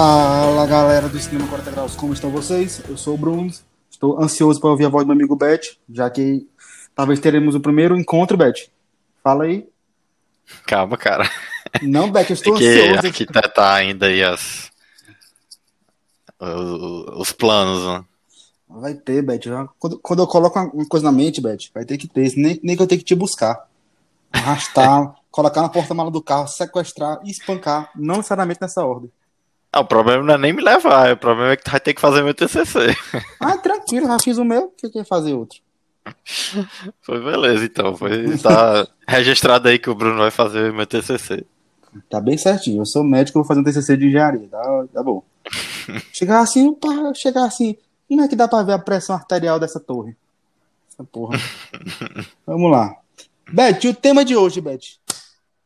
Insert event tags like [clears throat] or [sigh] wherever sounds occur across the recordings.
Fala galera do Cinema 40 Graus, como estão vocês? Eu sou o Bruno, estou ansioso para ouvir a voz do meu amigo Bet, já que talvez teremos o primeiro encontro, Bet. Fala aí. Calma, cara. Não, Bet, eu estou Tem que ansioso. arquitetar ainda aí as, os, os planos, né? Vai ter, Bet. já- Quando, quando eu coloco uma coisa na mente, Bet, vai ter que ter, nem, nem que eu tenha que te buscar. Arrastar, [laughs] colocar na porta-mala do carro, sequestrar e espancar, não necessariamente nessa ordem. Ah, o problema não é nem me levar, o problema é que tu vai ter que fazer meu TCC. [laughs] Ah, tranquilo, já fiz o meu, o que fazer outro? [laughs] Foi beleza, então. Foi, tá registrado aí que o Bruno vai fazer meu TCC. Tá bem certinho. Eu sou médico, eu vou fazer um TCC de engenharia. Tá, tá bom. [laughs] chegar assim, pá, chegar assim. Como é que dá pra ver a pressão arterial dessa torre? Essa porra. Vamos lá. Beth, o tema de hoje, Beth.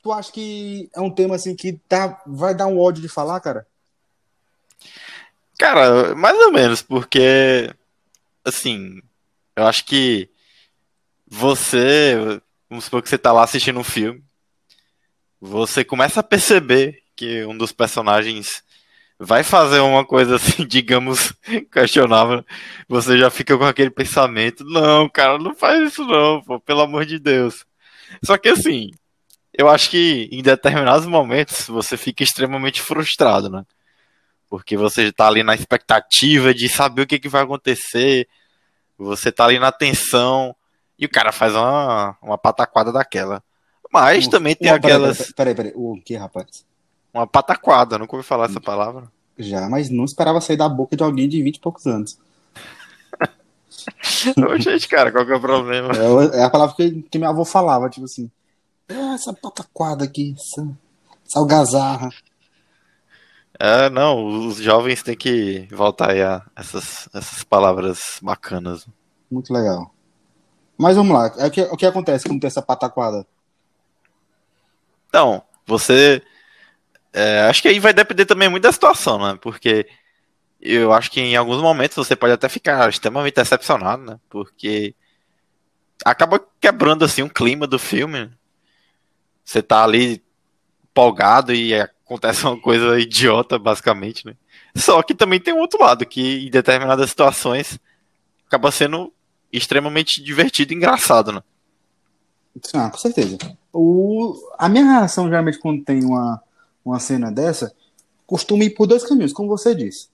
Tu acha que é um tema assim que tá, vai dar um ódio de falar, cara? Cara, mais ou menos, porque, assim, eu acho que você, vamos supor que você tá lá assistindo um filme, você começa a perceber que um dos personagens vai fazer uma coisa assim, [laughs] digamos, questionável, você já fica com aquele pensamento, não, cara, não faz isso não, pô, pelo amor de Deus. Só que assim, eu acho que em determinados momentos você fica extremamente frustrado, né? Porque você tá ali na expectativa de saber o que, que vai acontecer, você tá ali na tensão, e o cara faz uma, uma pataquada daquela. Mas Um- também tem Uma- peraí, aquelas. Peraí, peraí. O que, rapaz? Uma pataquada, nunca ouvi falar essa palavra. Já, mas não esperava sair da boca de alguém de 20 e poucos anos. [laughs] Ô, gente, cara, qual que é o problema? É, é a palavra que, que meu avô falava, tipo assim. "Ah, essa pataquada aqui, essa, essa algazarra. É, não, os jovens têm que voltar aí a essas, essas palavras bacanas. Muito legal. Mas vamos lá. É o, que, o que acontece quando tem essa pataquada? Então, você. é, acho que aí vai depender também muito da situação, né? Porque eu acho que em alguns momentos você pode até ficar extremamente decepcionado, né? Porque acaba quebrando assim um clima do filme. Você tá ali empolgado e acontece uma coisa idiota, basicamente, né? Só que também tem um outro lado, que em determinadas situações acaba sendo extremamente divertido e engraçado, né? Ah, com certeza. O, a minha reação, geralmente, quando tem uma, uma cena dessa, costuma ir por dois caminhos, como você disse.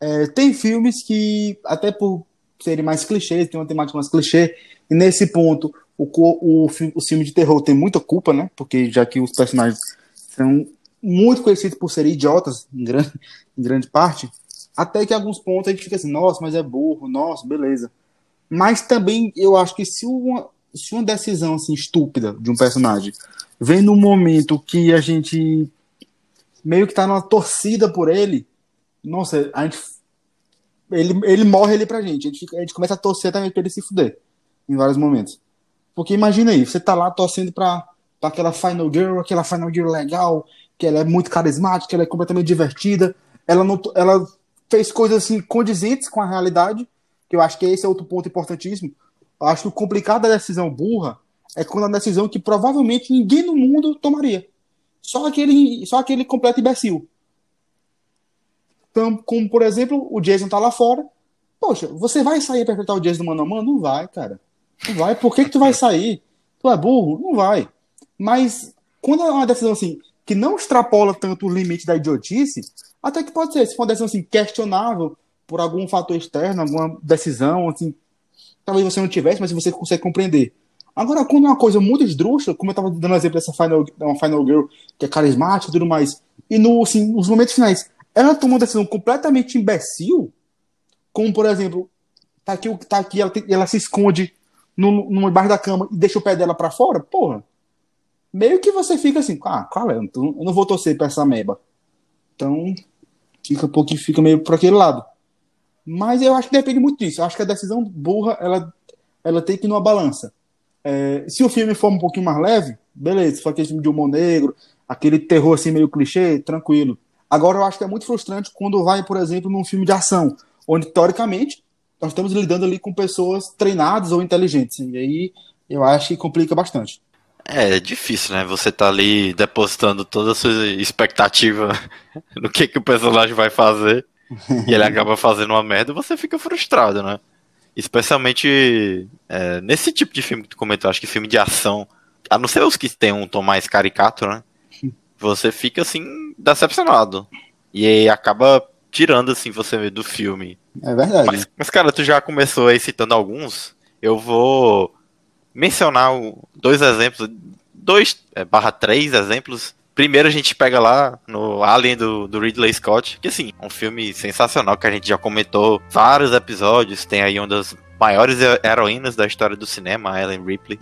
É, tem filmes que, até por serem mais clichês, tem uma temática mais clichê, e nesse ponto, o, o, o filme de terror tem muita culpa, né? Porque já que os personagens são muito conhecidos por serem idiotas, em grande, em grande parte, até que alguns pontos a gente fica assim, nossa, mas é burro, nossa, beleza. Mas também eu acho que se uma, se uma decisão assim estúpida de um personagem vem num momento que a gente meio que tá numa torcida por ele, nossa, a gente ele, ele morre ali pra gente. A gente, a gente começa a torcer também pra ele se fuder em vários momentos. Porque imagina aí, você tá lá torcendo pra, pra aquela Final Girl, aquela Final Girl legal, que ela é muito carismática, ela é completamente divertida, ela não ela fez coisas assim condizentes com a realidade, que eu acho que esse é outro ponto importantíssimo. Eu acho que o complicado da decisão burra é quando é uma decisão que provavelmente ninguém no mundo tomaria. Só aquele, só aquele completo imbecil. Então, como, por exemplo, o Jason tá lá fora. Poxa, você vai sair pra enfrentar o Jason no mano a mano? Não vai, cara. Não vai. Por que, que tu vai sair? Tu é burro? Não vai. Mas quando é uma decisão assim, que não extrapola tanto o limite da idiotice, até que pode ser. Se for uma decisão assim, questionável por algum fator externo, alguma decisão, assim, talvez você não tivesse, mas você consegue compreender. Agora, quando é uma coisa muito esdrúxula, como eu tava dando exemplo dessa Final, uma Final Girl, que é carismática e tudo mais, e no, assim, nos momentos finais, ela tomou uma decisão completamente imbecil, como, por exemplo, tá aqui, tá aqui ela, ela se esconde no, no embaixo da cama e deixa o pé dela pra fora, porra. Meio que você fica assim, ah, qual é? Eu não- vou torcer pra essa meba. Então, fica um pouquinho, fica meio por aquele lado. Mas eu acho que depende muito disso. Eu acho que a decisão burra, ela, ela tem que ir numa balança. É, se o filme for um pouquinho mais leve, beleza. Se for aquele filme de humor negro, aquele terror assim meio clichê, tranquilo. Agora eu acho que é muito frustrante quando vai, por exemplo, num filme de ação, onde teoricamente nós estamos lidando ali com pessoas treinadas ou inteligentes. E aí eu acho que complica bastante. É, é difícil, né? Você tá ali depositando toda a sua expectativa [laughs] no que, que o personagem vai fazer e ele [laughs] acaba fazendo uma merda, você fica frustrado, né? Especialmente é, nesse tipo de filme que tu comentou, acho que filme de ação, a não ser os que tem um tom mais caricato, né? [laughs] Você fica assim, decepcionado. E aí acaba tirando assim você do filme. É verdade. Mas, mas, cara, tu já começou aí citando alguns. Eu vou mencionar dois exemplos, dois é, barra três exemplos. Primeiro a gente pega lá no Alien do, do Ridley Scott, que assim, um filme sensacional que a gente já comentou vários episódios. Tem aí uma das maiores heroínas da história do cinema, a Ellen Ripley.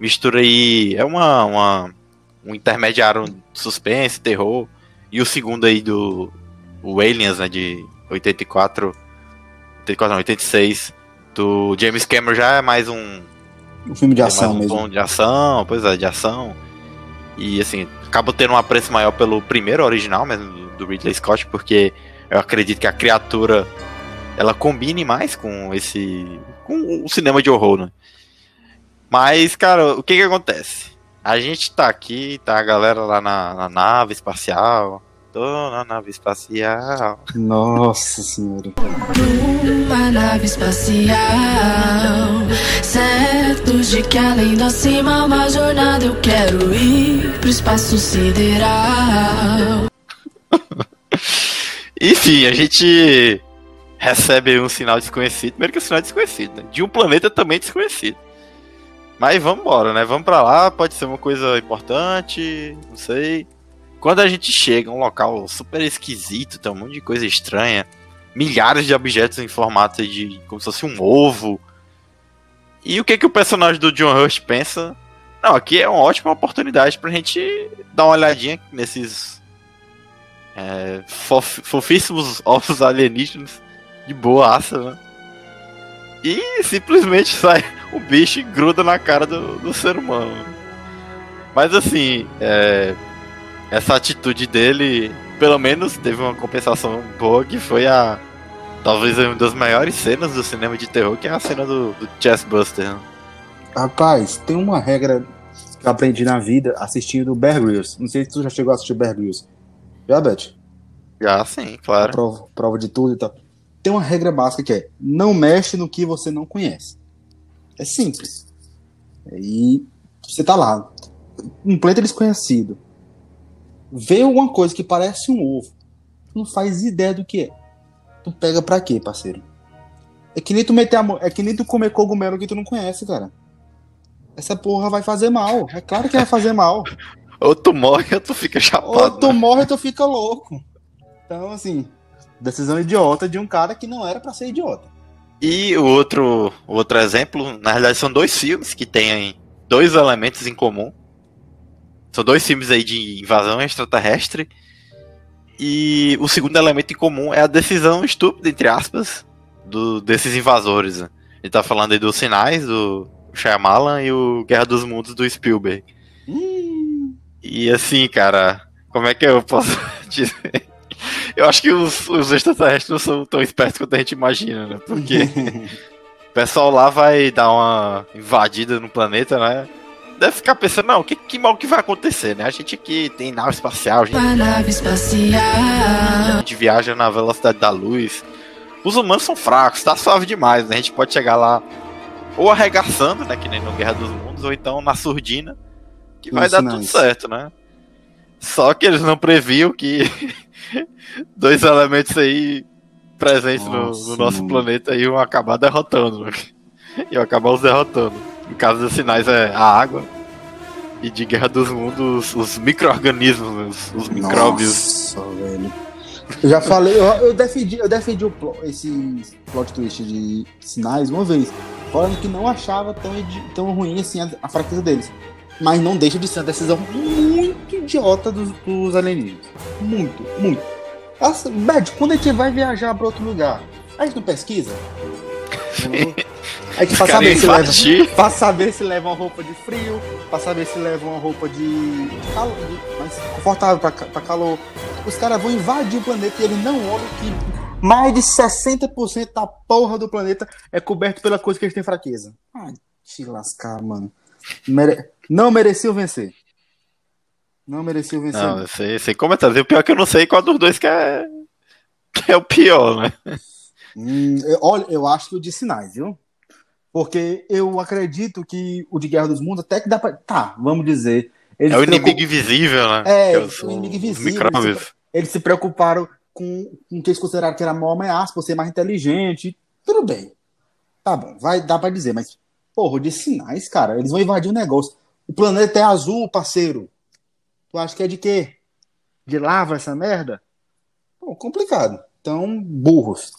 Mistura aí, é uma, uma um intermediário suspense, terror. E o segundo aí do o Aliens, né, de 84, 84 não, 86, do James Cameron já é mais um um filme de é ação um mesmo. de ação, pois é, de ação. E assim, acabo tendo um apreço maior pelo primeiro original mesmo do Ridley Scott, porque eu acredito que a criatura ela combine mais com esse com o cinema de horror, né? Mas, cara, o que que acontece? A gente tá aqui, tá a galera lá na, na nave espacial, Tô na nave espacial. Nossa senhora. Uma nave espacial. Certos de que além da cima, uma jornada eu quero ir pro espaço sideral. [laughs] Enfim, a gente recebe um sinal desconhecido. Primeiro que o sinal é desconhecido, né? De um planeta também desconhecido. Mas vamos embora, né? Vamos para lá, pode ser uma coisa importante, não sei. Quando a gente chega a um local super esquisito, tem um monte de coisa estranha, milhares de objetos em formato de como se fosse um ovo. E o que que o personagem do John Hurt pensa? Não, aqui é uma ótima oportunidade pra gente dar uma olhadinha nesses é, fof, fofíssimos [laughs] ovos alienígenas de boa aça, né? E simplesmente [laughs] sai o bicho e gruda na cara do, do ser humano. Mas assim, é, essa atitude dele, pelo menos, teve uma compensação boa que foi a. Talvez uma das maiores cenas do cinema de terror, que é a cena do, do Chessbuster. Né? Rapaz, tem uma regra que eu aprendi na vida assistindo Bear Grylls. Não sei se tu já chegou a assistir Bear Grylls. Já, Beth? Já, sim, claro. Prova, prova de tudo e tal. Tem uma regra básica que é: não mexe no que você não conhece. É simples. E você tá lá, um planeta desconhecido vê alguma coisa que parece um ovo, tu não faz ideia do que é. Tu pega pra quê, parceiro? É que nem tu meter a mão, é que nem tu comer cogumelo que tu não conhece, cara. Essa porra vai fazer mal. É claro que vai fazer mal. [laughs] ou tu morre ou tu fica chapado. Ou tu né? morre ou tu fica louco. Então, assim, decisão idiota de um cara que não era para ser idiota. E o outro, outro exemplo, na realidade, são dois filmes que têm dois elementos em comum. São dois filmes aí de invasão extraterrestre. E o segundo elemento em comum é a decisão estúpida, entre aspas, do, desses invasores. Né? Ele tá falando aí dos sinais do Shyamalan e o Guerra dos Mundos do Spielberg. Hum. E assim, cara, como é que eu posso [laughs] dizer? Eu acho que os, os extraterrestres não são tão espertos quanto a gente imagina, né? Porque [laughs] o pessoal lá vai dar uma invadida no planeta, né? Deve ficar pensando, não, que, que mal que vai acontecer, né? A gente aqui tem nave espacial, a gente, nave espacial. a gente viaja na velocidade da luz. Os humanos são fracos, tá suave demais, né? A gente pode chegar lá ou arregaçando, né? Que nem no Guerra dos Mundos, ou então na surdina, que vai dar tudo certo, né? Só que eles não previam que [laughs] dois elementos aí presentes Nossa, no, no, nosso mano. planeta iam acabar derrotando, né? Iam acabar os derrotando. No caso dos sinais é a água. E de Guerra dos Mundos, os micro-organismos, os, micróbios. Nossa, velho. Eu já falei, eu, eu defendi, eu defendi esse plot twist de sinais uma vez, falando que não achava tão, tão ruim assim a, a fraqueza deles. Mas não deixa de ser uma decisão muito idiota dos, dos alienígenas. Muito, muito. Nossa, Bad, quando a gente vai viajar para outro lugar, a gente não pesquisa? [laughs] que pra saber, se leva, pra saber se leva uma roupa de frio, pra saber se leva uma roupa de, calor, de mais confortável pra, pra calor. Os caras vão invadir o planeta e eles não olham que mais de 60% da porra do planeta é coberto pela coisa que eles têm fraqueza. Ai, te lascar, mano. Mere... Não mereciam vencer. Não mereciam vencer. Não, eu sei, sei comentários. E o pior é que eu não sei qual dos dois que é, que é o pior, né? Hum, eu, olha, eu acho que o de sinais, viu? Porque eu acredito que o de Guerra dos Mundos até que dá pra. Tá, vamos dizer. É o inimigo preocup... invisível, né? É, o inimigo invisível. Eles se, eles se preocuparam com, com o que eles consideraram que era a maior ameaça, por ser mais inteligente. Tudo bem. Tá bom, vai, dá pra dizer, mas, porra, de sinais, cara, eles vão invadir o um negócio. O planeta é azul, parceiro. Tu acha que é de quê? De lava essa merda? Pô, complicado. Então, burros.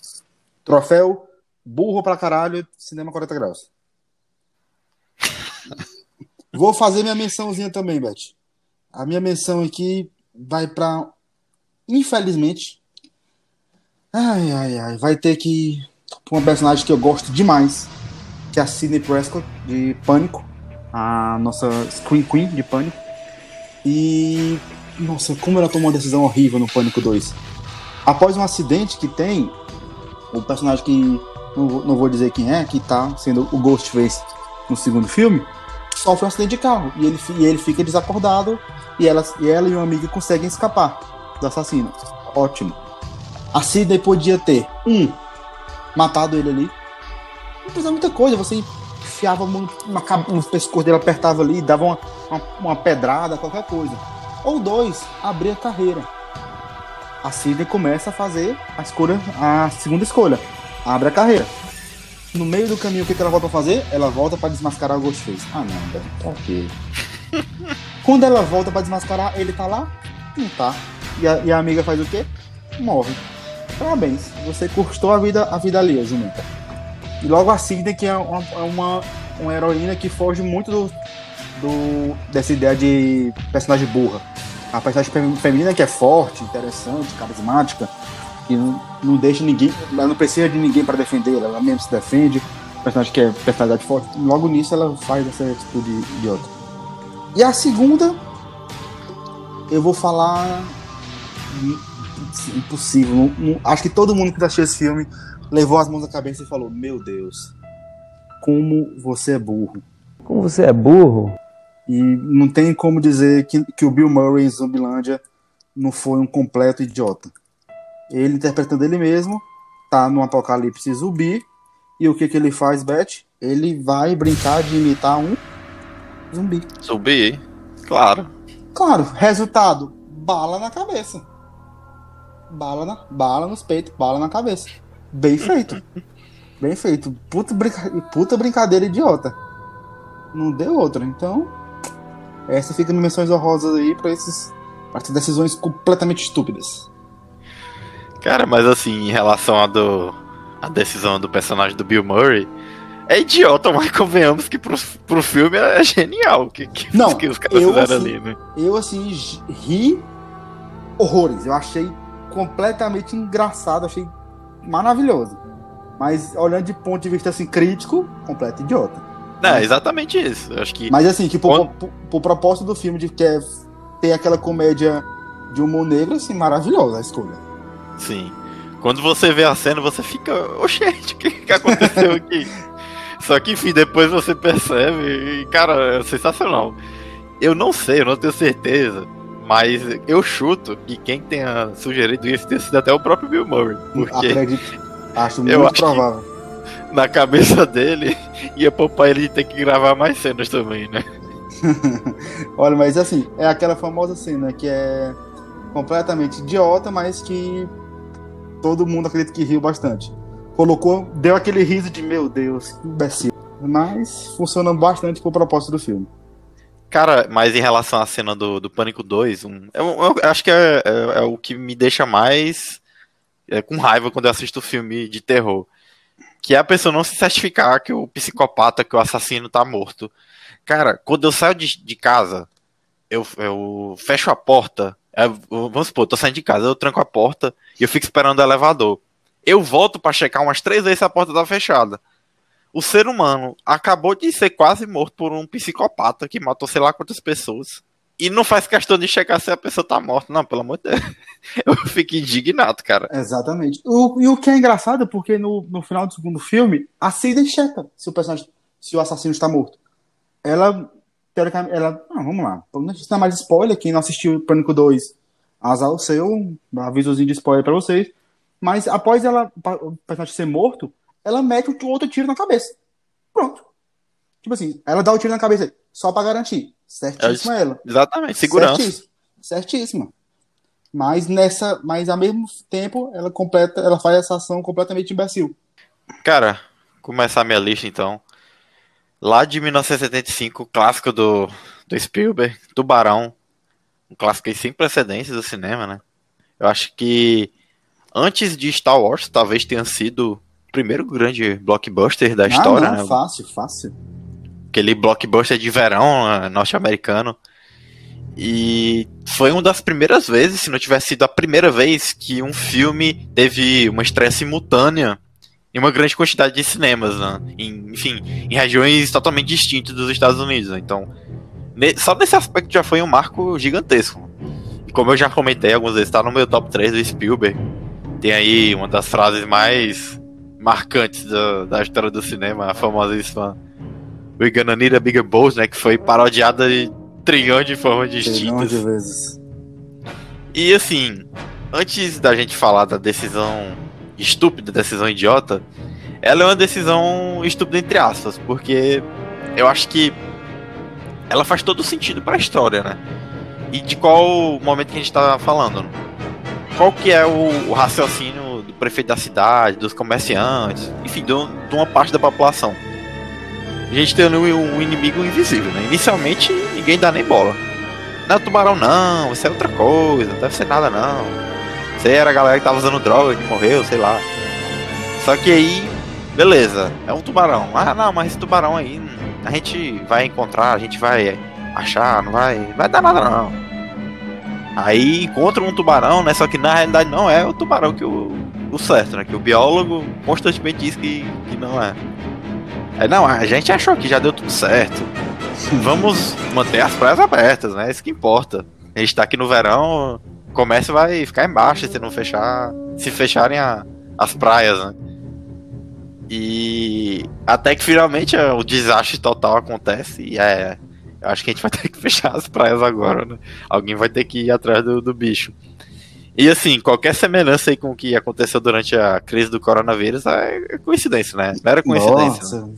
Troféu burro pra caralho, cinema 40 graus. [laughs] Vou fazer minha mençãozinha também, Beth. A minha menção aqui vai pra. Infelizmente. Ai, ai, ai. Vai ter que. Uma personagem que eu gosto demais. Que é a Sidney Prescott, de Pânico. A nossa Screen Queen de Pânico. E. Nossa, como ela tomou uma decisão horrível no Pânico 2. Após um acidente que tem, o personagem que. Não, vou dizer quem é, que tá sendo o Ghostface no segundo filme, sofre um acidente de carro. E ele, e ele fica desacordado. E ela, e ela e uma amiga conseguem escapar do assassino. Ótimo. A Sidney podia ter, um, matado ele ali. Não precisava muita coisa, você enfiava uma, no pescoço dele, apertava ali, dava uma, uma, uma pedrada, qualquer coisa. Ou dois, abrir a carreira. A Sidney começa a fazer a escolha, a segunda escolha. Abre a carreira. No meio do caminho, o que, que ela volta a fazer? Ela volta para desmascarar o Ghostface. Ah, não, velho. Tá ok. [laughs] Quando ela volta para desmascarar, ele tá lá? Não tá. E a, e a, amiga faz o quê? Morre. Parabéns. Você custou a vida, a vida ali, Jumenta. E logo a Sidney, que é uma, é uma, uma heroína que foge muito do, do, dessa ideia de personagem burra. A personagem feminina que é forte, interessante, carismática, que não, não deixa ninguém, ela não precisa de ninguém para defender ela, ela mesmo se defende. Personagem que é personalidade forte, logo nisso ela faz essa atitude idiota. E a segunda, eu vou falar impossível. Não, não, acho que todo mundo que assistiu esse filme levou as mãos na cabeça e falou: Meu Deus, como você é burro. Como você é burro? E não tem como dizer que, que o Bill Murray em Zumbilândia não foi um completo idiota. Ele interpretando ele mesmo, tá no apocalipse zumbi, e o que que ele faz, Beth? Ele vai brincar de imitar um zumbi. Zumbi, claro. Claro, resultado, bala na cabeça. Bala, na, bala nos peitos, bala na cabeça. Bem feito. [laughs] Bem feito. Puta, brinca, puta brincadeira idiota. Não deu outra. Então, essa fica em menções honrosas aí pra esses pra essas decisões completamente estúpidas. Cara, mas assim, em relação a, do, a decisão do personagem do Bill Murray, é idiota, mas convenhamos que pro, pro filme é genial que, que, Não, que os caras eu, fizeram assim, ali, né? Eu, assim, ri horrores. Eu achei completamente engraçado, achei maravilhoso. Mas olhando de ponto de vista assim, crítico, completo idiota. Não, é exatamente isso. Eu acho que. Mas assim, que pro, pro, pro propósito do filme de que é ter aquela comédia de humor negro, assim, maravilhosa a escolha. Sim. Quando você vê a cena, você fica, oxente, o que, que [laughs] aconteceu aqui? Só que, enfim, depois você percebe e, cara, é sensacional. Eu não sei, eu não tenho certeza, mas eu chuto que quem tenha sugerido isso tenha sido até o próprio Bill Murray. Porque Acredito. Acho muito eu acho provável. Na cabeça dele, [laughs] ia poupar ele ter que gravar mais cenas também, né? [laughs] Olha, mas assim, é aquela famosa cena que é completamente idiota, mas que todo mundo acredita que riu bastante. Colocou, deu aquele riso de meu Deus, que imbecil. Mas funciona bastante com o propósito do filme. Cara, mas em relação à cena do, do Pânico 2, um, eu, eu, acho que é, é, é, o que me deixa mais é, com raiva quando eu assisto filme de terror. Que é a pessoa não se certificar que o psicopata, que o assassino tá morto. Cara, quando eu saio de, de casa, eu, eu fecho a porta é, vamos supor, tô saindo de casa, eu tranco a porta e eu fico esperando o elevador. Eu volto para checar umas três vezes se a porta tá fechada. O ser humano acabou de ser quase morto por um psicopata que matou sei lá quantas pessoas. E não faz questão de checar se a pessoa tá morta. Não, pelo amor de Deus. [laughs] Eu fico indignado, cara. Exatamente. O, e o que é engraçado é porque no, no final do segundo filme, a Cida checa se o personagem, se o assassino está morto. Ela teoricamente, ela. Não, vamos lá. Não dar mais spoiler. Quem não assistiu Pânico 2, azar o seu. Avisozinho de spoiler pra vocês. Mas após ela, o personagem ser morto, ela mete outro tiro na cabeça. Pronto. Tipo assim, ela dá o tiro na cabeça só pra garantir. Certíssima É, ela. Exatamente, segurança. Certíssima. Certíssima. Mas nessa, mas ao mesmo tempo, ela completa, ela faz essa ação completamente imbecil. Cara, começar minha lista então. Lá de 1975, clássico do, do Spielberg, Tubarão. Um clássico sem precedentes do cinema, né? Eu acho que antes de Star Wars, talvez tenha sido o primeiro grande blockbuster da história, ah, não, né? fácil, fácil. Aquele blockbuster de verão né, norte-americano. E foi uma das primeiras vezes, se não tivesse sido a primeira vez, que um filme teve uma estreia simultânea em uma grande quantidade de cinemas, né? Em, enfim, em regiões totalmente distintas dos Estados Unidos. né? Então, ne- só nesse aspecto já foi um marco gigantesco. E como eu já comentei algumas vezes, tá no meu top 3 do Spielberg. Tem aí uma das frases mais marcantes da, da história do cinema, a famosíssima We're gonna need a bigger boat, né? Que foi parodiada de trilhões de formas distintas. de vezes. E assim, antes da gente falar da decisão estúpida, decisão idiota, ela é uma decisão estúpida entre aspas, porque eu acho que ela faz todo sentido pra história, né? E de qual momento que a gente tá falando? né? Qual que é o, o raciocínio do prefeito da cidade, dos comerciantes, enfim, do- de uma parte da população? A gente tem um, um inimigo invisível, né? Inicialmente ninguém dá nem bola. Não é tubarão não, isso é outra coisa, não deve ser nada não. Era a galera que tava usando droga, que morreu, sei lá. Só que aí, beleza, é um tubarão. Ah não, mas esse tubarão aí a gente vai encontrar, a gente vai achar, não vai. Vai dar nada não. Aí encontra um tubarão, né? Só que na realidade não é o tubarão que o, o certo, né? Que o biólogo constantemente diz que, que não é. É, não, a gente achou que já deu tudo certo. Vamos manter as praias abertas, né? Isso que importa. A gente tá aqui no verão, comércio vai ficar embaixo se não fechar. Se fecharem a- as praias, né? E até que finalmente é, o desastre total acontece e é. Eu acho que a gente vai ter que [laughs] fechar as praias agora, né? Alguém vai ter que ir atrás do, do bicho. E assim, qualquer semelhança aí com o que aconteceu durante a crise do coronavírus é coincidência, né? Mera coincidência. né? Nossa,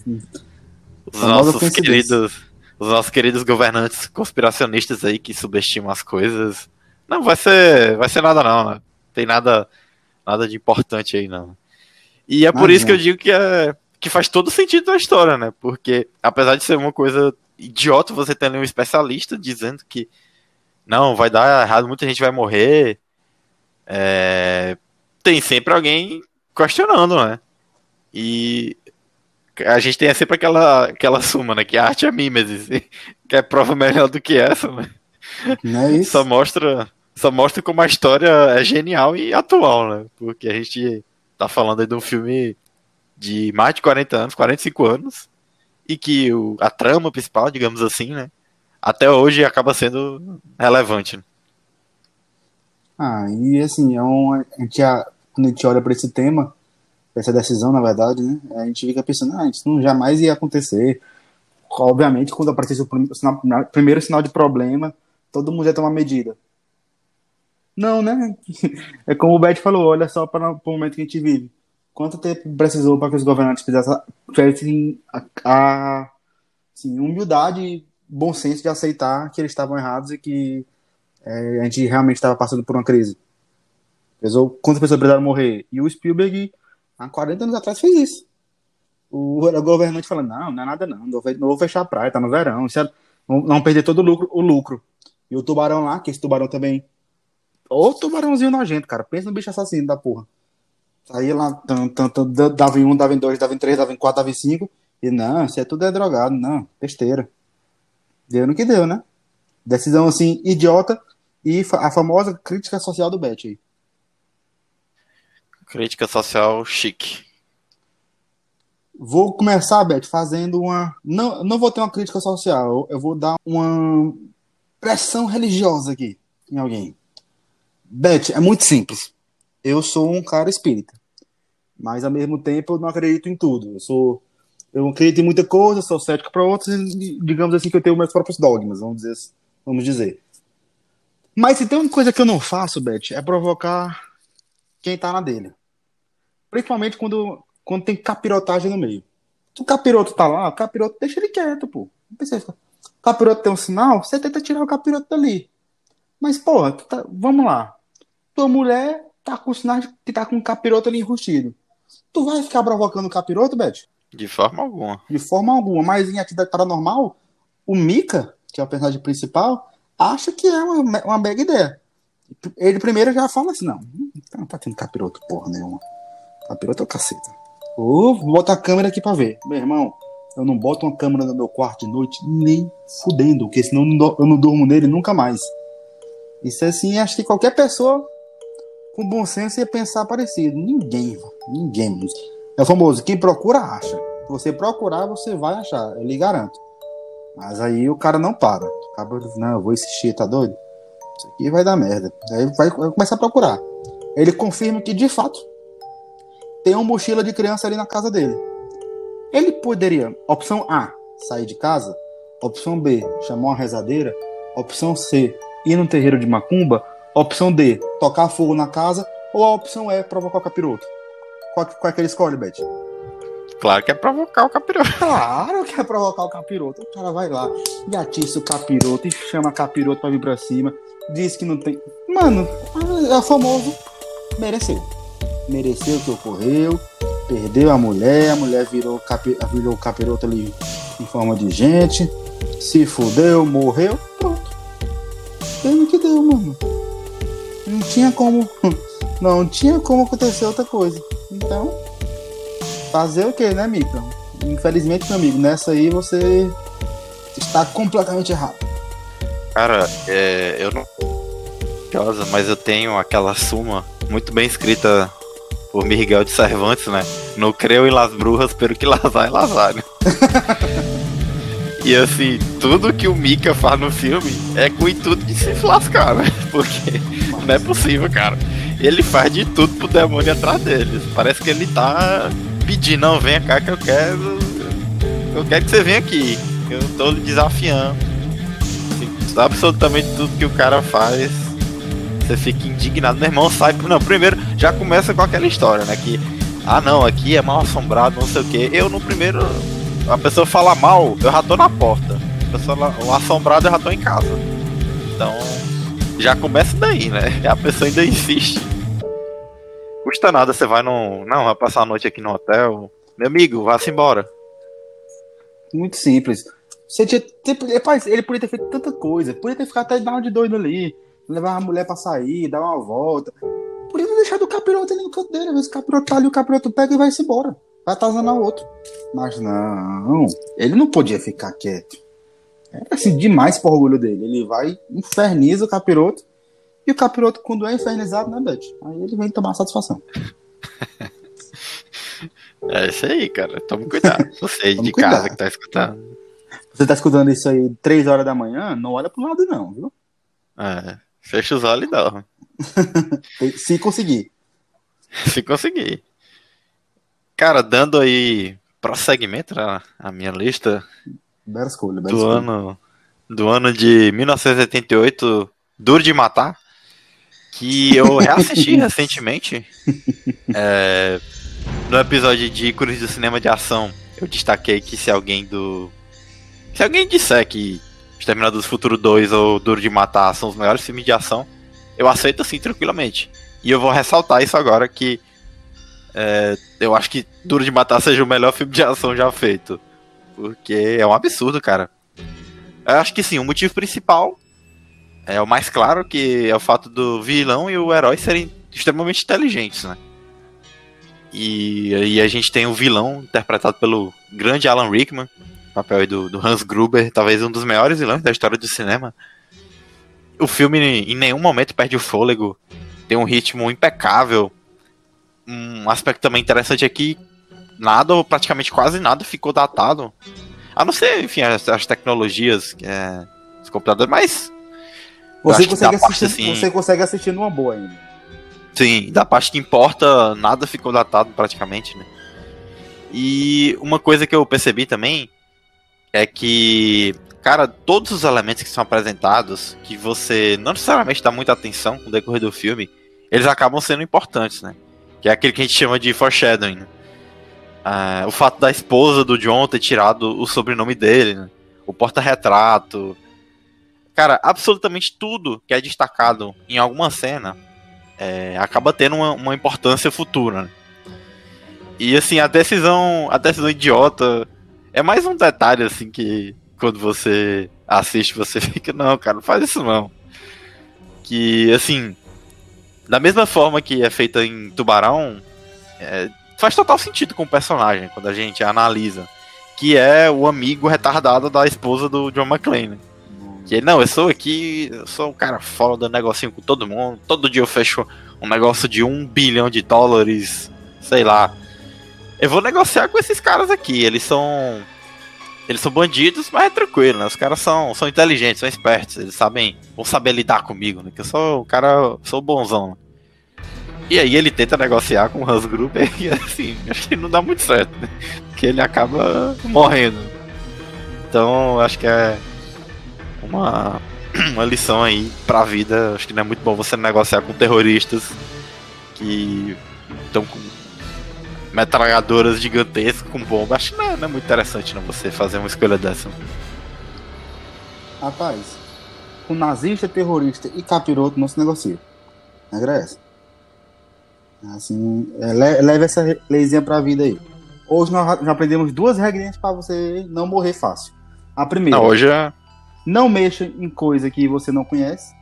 Os Famosa nossos queridos, os nossos queridos governantes conspiracionistas aí que subestimam as coisas. Não vai ser, vai ser nada não, né? Tem nada, nada de importante aí não. E é por Nada. isso que eu digo que é que faz todo sentido na história, né? Porque apesar de ser uma coisa idiota você ter ali um especialista dizendo que não, vai dar errado, muita gente vai morrer. é, Tem sempre alguém questionando, né? E a gente tem sempre aquela, aquela suma, né? Que a arte é mimesis. [laughs] Que é prova melhor do que essa, né? não é isso? Só mostra, só mostra como a história é genial e atual, né? Porque a gente tá falando aí de um filme de mais de 40 anos, 45 anos, e que o, a trama principal, digamos assim, né? Até hoje acaba sendo relevante. né? Ah, e assim, é um, a gente, quando a gente olha para esse tema, pra essa decisão, na verdade, né, a gente fica pensando, ah, isso não jamais ia acontecer. Obviamente, quando aparecesse o primeiro sinal de problema, todo mundo ia tomar medida. Não, né? [laughs] É como o Beth falou, olha só para o momento que a gente vive. Quanto tempo precisou para que os governantes tivessem a, a assim, humildade e bom senso de aceitar que eles estavam errados e que é, a gente realmente estava passando por uma crise. Pesou, quantas pessoas precisaram morrer? E o Spielberg, há 40 anos atrás, fez isso. O, o governante falando, não, não é nada não, não vou, fechar a praia, tá no verão, é- não perder todo o lucro, o lucro. E o tubarão lá, que esse tubarão também, ô tubarãozinho nojento, cara, pensa no bicho assassino da porra. Saía lá, tan, tan, da- dava em um, dava em dois, dava em três, dava em quatro, dava em cinco, e não, isso é tudo é drogado, não, besteira. Deu no que deu, né? Decisão assim, idiota, e a famosa crítica social do Bet aí. Crítica social chique. Vou começar, Beth, fazendo uma. Não, não vou ter uma crítica social, eu vou dar uma pressão religiosa aqui em alguém. Beth, é muito simples. Eu sou um cara espírita, mas ao mesmo tempo eu não acredito em tudo. Eu sou Eu acredito em muita coisa, sou cético para outras, digamos assim que eu tenho meus próprios dogmas, vamos dizer. Vamos dizer. Mas se tem uma coisa que eu não faço, Beth, é provocar quem tá na dele. Principalmente quando, quando tem capirotagem no meio. Se o capiroto tá lá, o capiroto deixa ele quieto, pô. Não precisa. O capiroto tem um sinal, você tenta tirar o capiroto dali. Mas, porra, tá- vamos lá. Tua mulher tá com sinal de que tá com capiroto ali enrustido. Tu vai ficar provocando o capiroto, Beth? De forma alguma. De forma alguma. Mas em atividade paranormal, o Mika, que é o personagem principal, acha que é uma, uma mega ideia. Ele primeiro já fala assim: não, não tá tendo capiroto porra nenhuma. Capiroto é o caceta. Ô, vou botar a câmera aqui pra ver. Meu irmão, eu não boto uma câmera no meu quarto de noite nem fudendo, porque senão eu não, do- eu não durmo nele nunca mais. Isso é assim, acho que qualquer pessoa com bom senso ia pensar parecido. Ninguém, ninguém. É o famoso, quem procura, acha. Se você procurar, você vai achar, eu lhe garanto. Mas aí o cara não para. O cara, não, eu vou insistir, tá doido? Isso aqui vai dar merda. Aí vai, vai começar a procurar. Ele confirma que, de fato, tem uma mochila de criança ali na casa dele. Ele poderia, opção A, sair de casa. Opção B, chamar uma rezadeira. Opção C, ir no terreiro de macumba. Opção D, tocar fogo na casa. Ou a opção E, provocar o capiroto. Qual, qual é que ele escolhe, Beth? Claro que é provocar o capiroto. Claro que é provocar o capiroto. O cara vai lá e atiça o capiroto e chama capiroto pra vir pra cima. Diz que não tem. Mano, é o famoso. Mereceu. Mereceu o que ocorreu. Perdeu a mulher. A mulher virou, capi... virou o capiroto ali em forma de gente. Se fudeu, morreu. Pronto. Deu no que deu, mano. Não tinha como. [laughs] Não tinha como acontecer outra coisa. Então. Fazer o que, né, Mika? Infelizmente, meu amigo, nessa aí você está completamente errado. Cara, é, eu não. Mas eu tenho aquela suma muito bem escrita por Miguel de Cervantes, né? No creu em las brujas, pero que lazar é lazar, né? [laughs] E assim, tudo que o Mika faz no filme é com o intuito de se lascar, né? [laughs] Porque não é possível, cara. Ele faz de tudo pro demônio atrás deles. Parece que ele tá pedindo, não, venha cá que eu quero. Eu quero que você venha aqui. Eu tô lhe desafiando. Assim, absolutamente tudo que o cara faz. Você fica indignado. Meu irmão sai. Não, primeiro já começa com aquela história, né? Que. Ah não, aqui é mal assombrado, não sei o que. Eu no primeiro. A pessoa fala mal, eu já tô na porta. A pessoa, o assombrado eu já tô em casa. Então. Já começa daí, né? E a pessoa ainda insiste. Custa nada, você vai num. Não, vai passar a noite aqui no hotel. Meu amigo, vá-se embora. Muito simples. Você tinha, ele podia ter feito tanta coisa. Podia ter ficado até dar de doido ali. Levar a mulher pra sair, dar uma volta. Podia ter deixado o capiroto ali no canto dele. Às vezes o capiroto tá ali, o capiroto pega e vai-se embora. Vai atazanar o outro. Mas não, ele não podia ficar quieto. Era assim, demais pro orgulho dele. Ele vai, inferniza o capiroto. E o capiroto, quando é infernizado, né, Beth? Aí ele vem tomar satisfação. [laughs] É isso aí, cara. Tome cuidado. Você de casa que tá escutando. Você tá escutando isso aí 3 horas da manhã, não olha pro lado, não, viu? É, fecha os olhos e dorme. [laughs] Se conseguir. [laughs] Se conseguir. Cara, dando aí prosseguimento à à minha lista Bela escolha, bela do escolha. ano, do ano de 1988, Duro de Matar, que eu reassisti [laughs] recentemente. É, no episódio de ícones do cinema de ação, eu destaquei que se alguém do. Se alguém disser que Exterminador do Futuro 2 ou Duro de Matar são os melhores filmes de ação, eu aceito assim tranquilamente. E eu vou ressaltar isso agora que é, eu acho que Duro de Matar seja o melhor filme de ação já feito. Porque é um absurdo, cara. Eu acho que sim, o motivo principal é o mais claro, que é o fato do vilão e o herói serem extremamente inteligentes, né? E aí a gente tem o vilão interpretado pelo grande Alan Rickman, papel do, do Hans Gruber, talvez um dos maiores vilões da história do cinema. O filme em nenhum momento perde o fôlego, tem um ritmo impecável. Um aspecto também interessante é que nada, ou praticamente quase nada, ficou datado. A não ser, enfim, as, as tecnologias, é, os computadores, mas Você consegue, da parte, assistir, assim- você consegue assistir numa boa ainda. Sim, da parte que importa, nada ficou datado praticamente, né? E uma coisa que eu percebi também é que, cara, todos os elementos que são apresentados, que você não necessariamente dá muita atenção no decorrer do filme, eles acabam sendo importantes, né? Que é aquele que a gente chama de foreshadowing. Né? Ah, o fato da esposa do John ter tirado o sobrenome dele, né? o porta-retrato. Cara, absolutamente tudo que é destacado em alguma cena é, acaba tendo uma, uma importância futura. Né? E assim, a decisão, a decisão idiota é mais um detalhe assim que quando você assiste você [laughs] fica, não, cara, não faz isso não. Que assim, da mesma forma que é feita em Tubarão, é, faz total sentido com o personagem quando a gente analisa. Que é o amigo retardado da esposa do John McClane. Que não, eu sou aqui, eu sou um cara foda, negocinho com todo mundo. Todo dia eu fecho um negócio de um bilhão de dólares, sei lá. Eu vou negociar com esses caras aqui. Eles são. Eles são bandidos, mas é tranquilo, né? Os caras são, são inteligentes, são espertos. Eles sabem. Vão saber lidar comigo, né? Que eu sou o cara. Sou bonzão. Né? E aí ele tenta negociar com o Hans Gruber [laughs] e assim, acho que não dá muito certo, né? Que ele acaba morrendo. Então acho que é uma, [clears throat] uma lição aí pra vida. Acho que não é muito bom você negociar com terroristas que estão com metralhadoras gigantescas com bomba. Acho que não é, não é, muito interessante não, você fazer uma escolha dessa. Rapaz, com nazista, terrorista e capiroto não se negocia. Regra é essa. Assim, é, leve essa leizinha pra vida aí. Hoje nós já aprendemos duas regrinhas para você não morrer fácil. A primeira. Não, hoje é... Não mexa em coisa que você não conhece.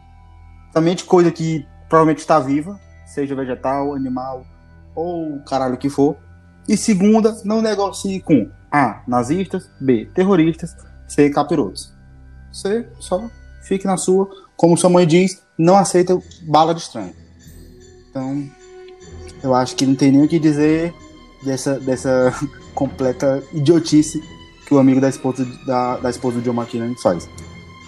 Somente coisa que provavelmente está viva, seja vegetal, animal ou caralho que for. E segunda, não negocie com A. Nazistas, B. Terroristas, C. Capirotos. Você só fique na sua. Como sua mãe diz, não aceita bala de estranho. Então, eu acho que não tem nem o que dizer dessa, dessa [laughs] completa idiotice que o amigo da esposa, da, da esposa do John McClane faz.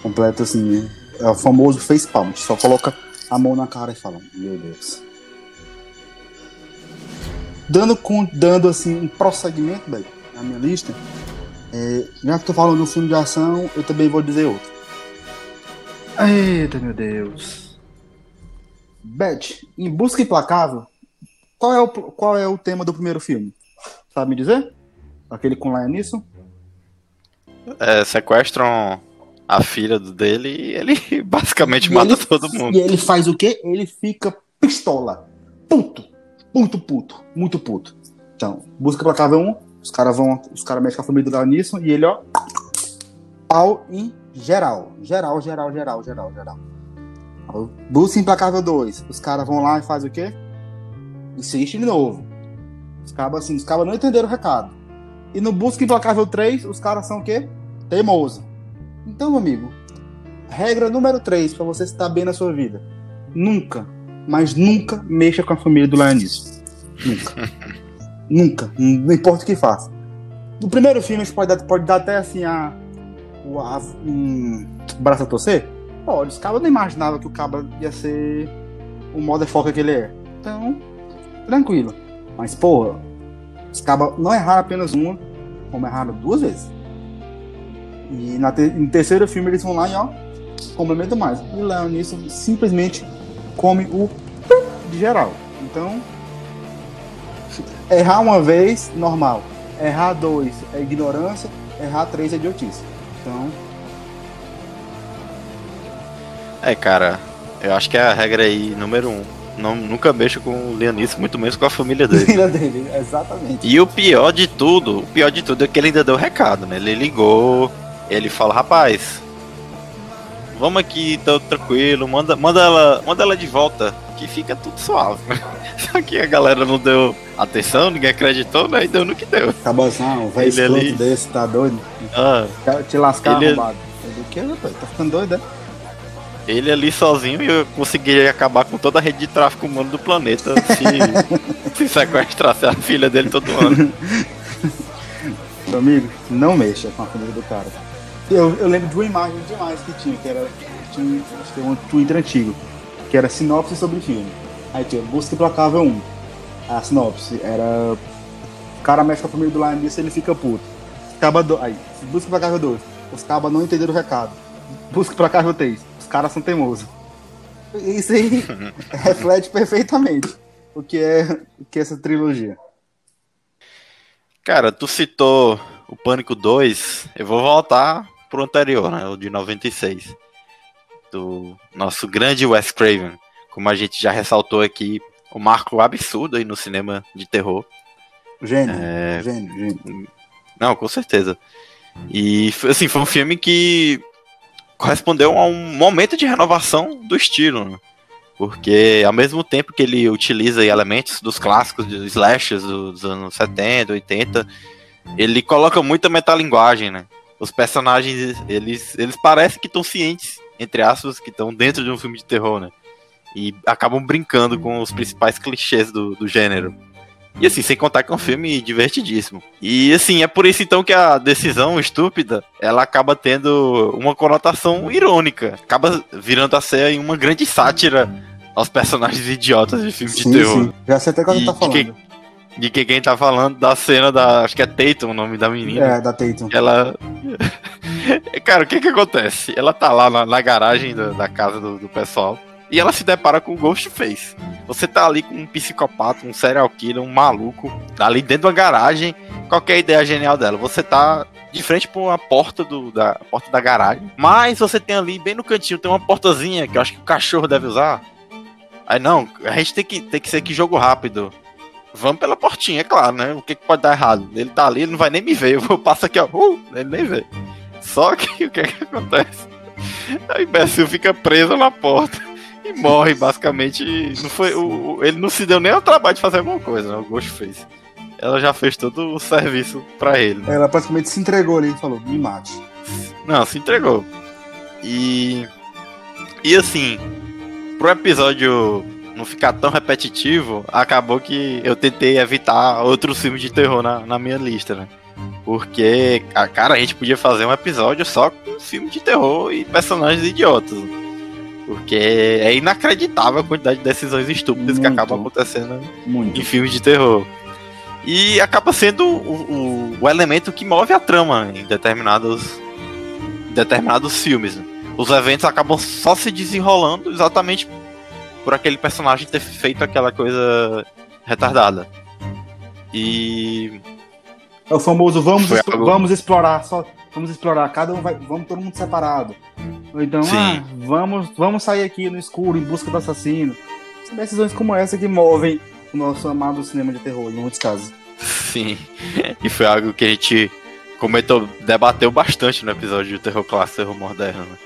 Completa assim, é o famoso face palm, só coloca a mão na cara e fala, meu Deus. Dando, com, dando assim um prosseguimento, velho, na minha lista, é, já que tô falando de um filme de ação, eu também vou dizer outro. Eita, meu Deus. Beth, em Busca Implacável, qual é o, qual é o tema do primeiro filme? Sabe me dizer? Aquele com Liam Neeson? É, sequestram a filha dele e ele [laughs] basicamente e mata ele, todo mundo. E ele faz o quê? Ele fica pistola. Puto. Muito puto. Muito puto. Então, busca cada um. Os caras vão. Os caras mexem com a família do Liam Neeson e ele, ó. Pau em geral. Geral, geral, geral, geral, geral. Busca Implacável 2. Os caras vão lá e fazem o quê? insiste de novo. Os cabas assim, os cabas não entenderam o recado. E no Busca Implacável 3, os caras são o quê? Teimoso. Então, meu amigo, regra número 3 para você estar bem na sua vida. Nunca, mas nunca mexa com a família do Lionis. Nunca. [laughs] nunca. Não importa o que faça. No primeiro filme, você pode dar, pode dar até assim a, a, um braço a torcer? Pode. Os cabas não imaginavam que o cabra ia ser o modo de foca que ele é. Então, tranquilo. Mas, porra, os cabas não erraram apenas uma, como erraram duas vezes. E na te no terceiro filme eles vão lá e ó, complementam mais. E o Leon nisso simplesmente come o de geral. Então, errar uma vez, normal. Errar dois é ignorância, errar três é idiotice. Então. É, cara, eu acho que é a regra aí número um não, nunca mexo com o Leonis, muito menos com a família dele. [laughs] Família dele, exatamente. E o pior de tudo, o pior de tudo é que ele ainda deu recado, né? Ele ligou, ele fala, rapaz, vamos aqui, tá tranquilo, manda, manda, ela, manda ela de volta, que fica tudo suave. [laughs] Só que a galera não deu atenção, ninguém acreditou, né? E deu no que deu. Cabazão, velho escroto ali... desse, tá doido? Ah, te lascar ele... arrombado. Do que, rapaz? Tá ficando doido, né? Ele ali sozinho e eu conseguiria acabar com toda a rede de tráfico humano do planeta se, [laughs] se sequestrasse a filha dele todo ano. [laughs] Meu amigo, não mexa com a família do cara. Eu, eu lembro de uma imagem demais que tinha, que era tinha, acho que um Twitter antigo, que era sinopse sobre filme. Aí tinha Busca Implacável 1. A sinopse era cara mexe com a família do Liam Neeson, ele fica puto. Caba do... Aí, busca casa 2. Os cabas não entenderam o recado. Busca casa 3. Os caras são teimosos. Isso aí [laughs] reflete perfeitamente o que é, o que é essa trilogia. Cara, tu citou o Pânico 2, eu vou voltar pro anterior, né? O de 96. Do nosso grande Wes Craven. Como a gente já ressaltou aqui, o marco absurdo aí no cinema de terror. Gênio, É. gênio, gênio. Não, com certeza. E assim, foi um filme que correspondeu a um momento de renovação do estilo, né? Porque ao mesmo tempo que ele utiliza elementos dos clássicos dos slashers dos anos 70, 80, ele coloca muita metalinguagem, né? Os personagens, eles, eles parecem que estão cientes, entre aspas, que estão dentro de um filme de terror, né? E acabam brincando com os principais clichês do, do gênero. E assim, sem contar que é um filme divertidíssimo. E assim, é por isso então que a decisão estúpida, ela acaba tendo uma conotação irônica. Acaba virando a ser uma grande sátira aos personagens idiotas de filme de Sim, terror. sim. Já sei até o que ela tá de falando. De que quem tá falando da cena da. Acho que é Tatum o nome da menina. É, da Tatum. Ela. [laughs] Cara, o que que acontece? Ela tá lá na, na garagem da, da casa do, do pessoal e ela se depara com o Ghostface. Você tá ali com um psicopata, um serial killer, um maluco, ali dentro de uma garagem. Qual que é a ideia genial dela? Você tá de frente pra uma porta do, da porta da garagem, mas você tem ali, bem no cantinho, tem uma portazinha que eu acho que o cachorro deve usar. Aí não, a gente tem que, tem que ser que jogo rápido. Vamos pela portinha, é claro, né? O que, que pode dar errado? Ele tá ali, ele não vai nem me ver. Eu passar aqui, ó. Uh, ele nem vê. Só que [laughs] o que, que acontece? A imbecil fica presa na porta e morre, basicamente. Não foi, o, o- ele não se deu nem ao trabalho de fazer alguma coisa, né? O Ghost fez. Ela já fez todo o serviço pra ele. né? Ela praticamente se entregou ali e falou: me mate. Não, se entregou. E. E assim, pro episódio não ficar tão repetitivo, acabou que eu tentei evitar outros filmes de terror na, na minha lista, né? Porque, a- cara, a gente podia fazer um episódio só com filme de terror e personagens idiotas. Porque é inacreditável a quantidade de decisões estúpidas que Muito. acabam acontecendo Muito. em filmes de terror. E acaba sendo o, o, o elemento que move a trama em determinados, em determinados filmes. Os eventos acabam só se desenrolando exatamente por aquele personagem ter feito aquela coisa retardada. E. É o famoso vamos, algo- vamos explorar, só vamos explorar, cada um vai, vamos todo mundo separado. Ou então, ah, vamos, vamos sair aqui no escuro em busca do assassino. São decisões como essa que movem o nosso amado cinema de terror, em muitos casos. Sim. [laughs] E foi algo que a gente comentou, debateu bastante no episódio do Terror Clássico Terror Moderno. né?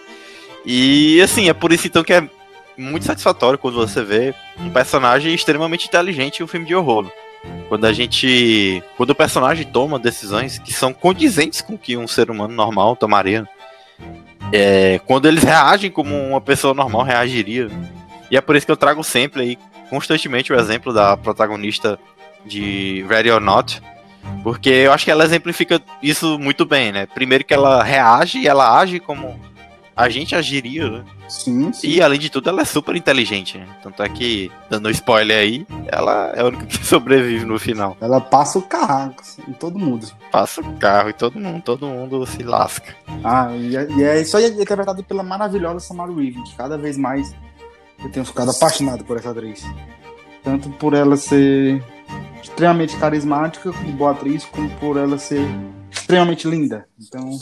E assim, é por isso então que é muito satisfatório quando você vê um personagem extremamente inteligente em um filme de horror. né? Quando a gente. Quando o personagem toma decisões que são condizentes com o que um ser humano normal tomaria. É, quando eles reagem como uma pessoa normal reagiria. E é por isso que eu trago sempre aí, constantemente, o exemplo da protagonista de Ready or Not. Porque eu acho que ela exemplifica isso muito bem, né? Primeiro que ela reage e ela age como a gente agiria, né? Sim, sim. E além de tudo, ela é super inteligente, né? Tanto é que, dando spoiler aí, ela é a única [laughs] que sobrevive no final. Ela passa o carraco assim, em todo mundo. Passa o carro e todo mundo, todo mundo se lasca. Ah, e é, e é isso aí é interpretado pela maravilhosa Samara Weaving, que cada vez mais eu tenho ficado apaixonado por essa atriz. Tanto por ela ser extremamente carismática como boa atriz, como por ela ser extremamente linda. Então,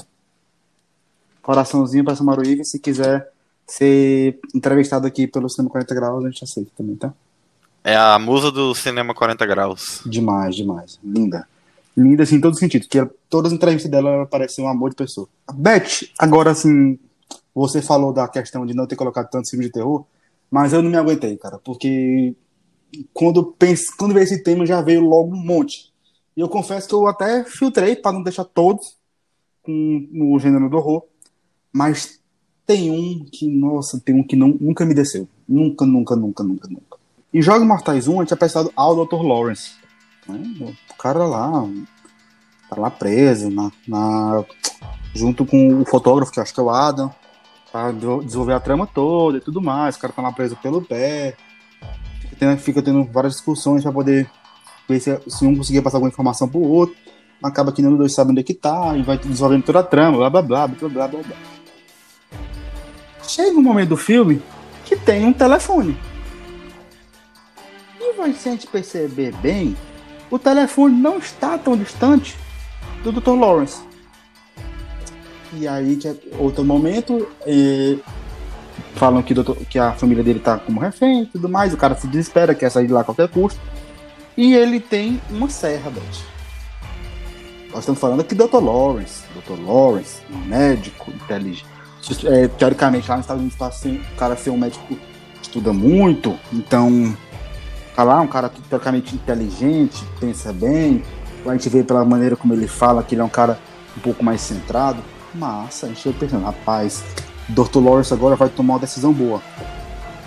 coraçãozinho pra Samara Weaving, se quiser ser entrevistado aqui pelo Cinema 40 Graus, a gente aceita também, tá? É a musa do cinema 40 graus. Demais, demais. Linda. Linda, assim, em todo sentido. Que ela- todas as entrevistas dela ela parece um amor de pessoa. Beth, agora, assim, você falou da questão de não ter colocado tantos filmes de terror, mas eu não me aguentei, cara, porque quando, penso, quando veio esse tema já veio logo um monte. E eu confesso que eu até filtrei para não deixar todos com o gênero do horror, mas tem um que, nossa, tem um que não, nunca me desceu. Nunca, nunca, nunca, nunca, nunca. Em Jogos Mortais 1, a gente tinha prestado ao Dr. Lawrence. né? O cara lá, tá lá preso, na, na- junto com o fotógrafo, que acho que é o Adam, pra de- desenvolver a trama toda e tudo mais. O cara tá lá preso pelo pé. Fica tendo, fica tendo várias discussões pra poder ver se, se um conseguia passar alguma informação pro outro. Acaba que nenhum dos dois sabe onde é que tá, e vai desenvolvendo toda a trama, blá blá blá, blá blá blá blá. Chega um momento do filme que tem um telefone. E vai, se a gente perceber bem, o telefone não está tão distante do Dr. Lawrence. E aí, que é outro momento, falam que, doutor- que a família dele tá como refém e tudo mais, o cara se desespera, quer sair de lá a qualquer custo. E ele tem uma serra, Beth. Nós estamos falando aqui do Dr. Lawrence. Dr. Lawrence, um médico inteligente. É, teoricamente, lá nos Estados Unidos, ser- o cara ser um médico estuda muito, então tá lá, um cara teoricamente inteligente, pensa bem. A gente vê pela maneira como ele fala que ele é um cara um pouco mais centrado. Massa, a gente fica pensando, rapaz, Dr. Lawrence agora vai tomar uma decisão boa.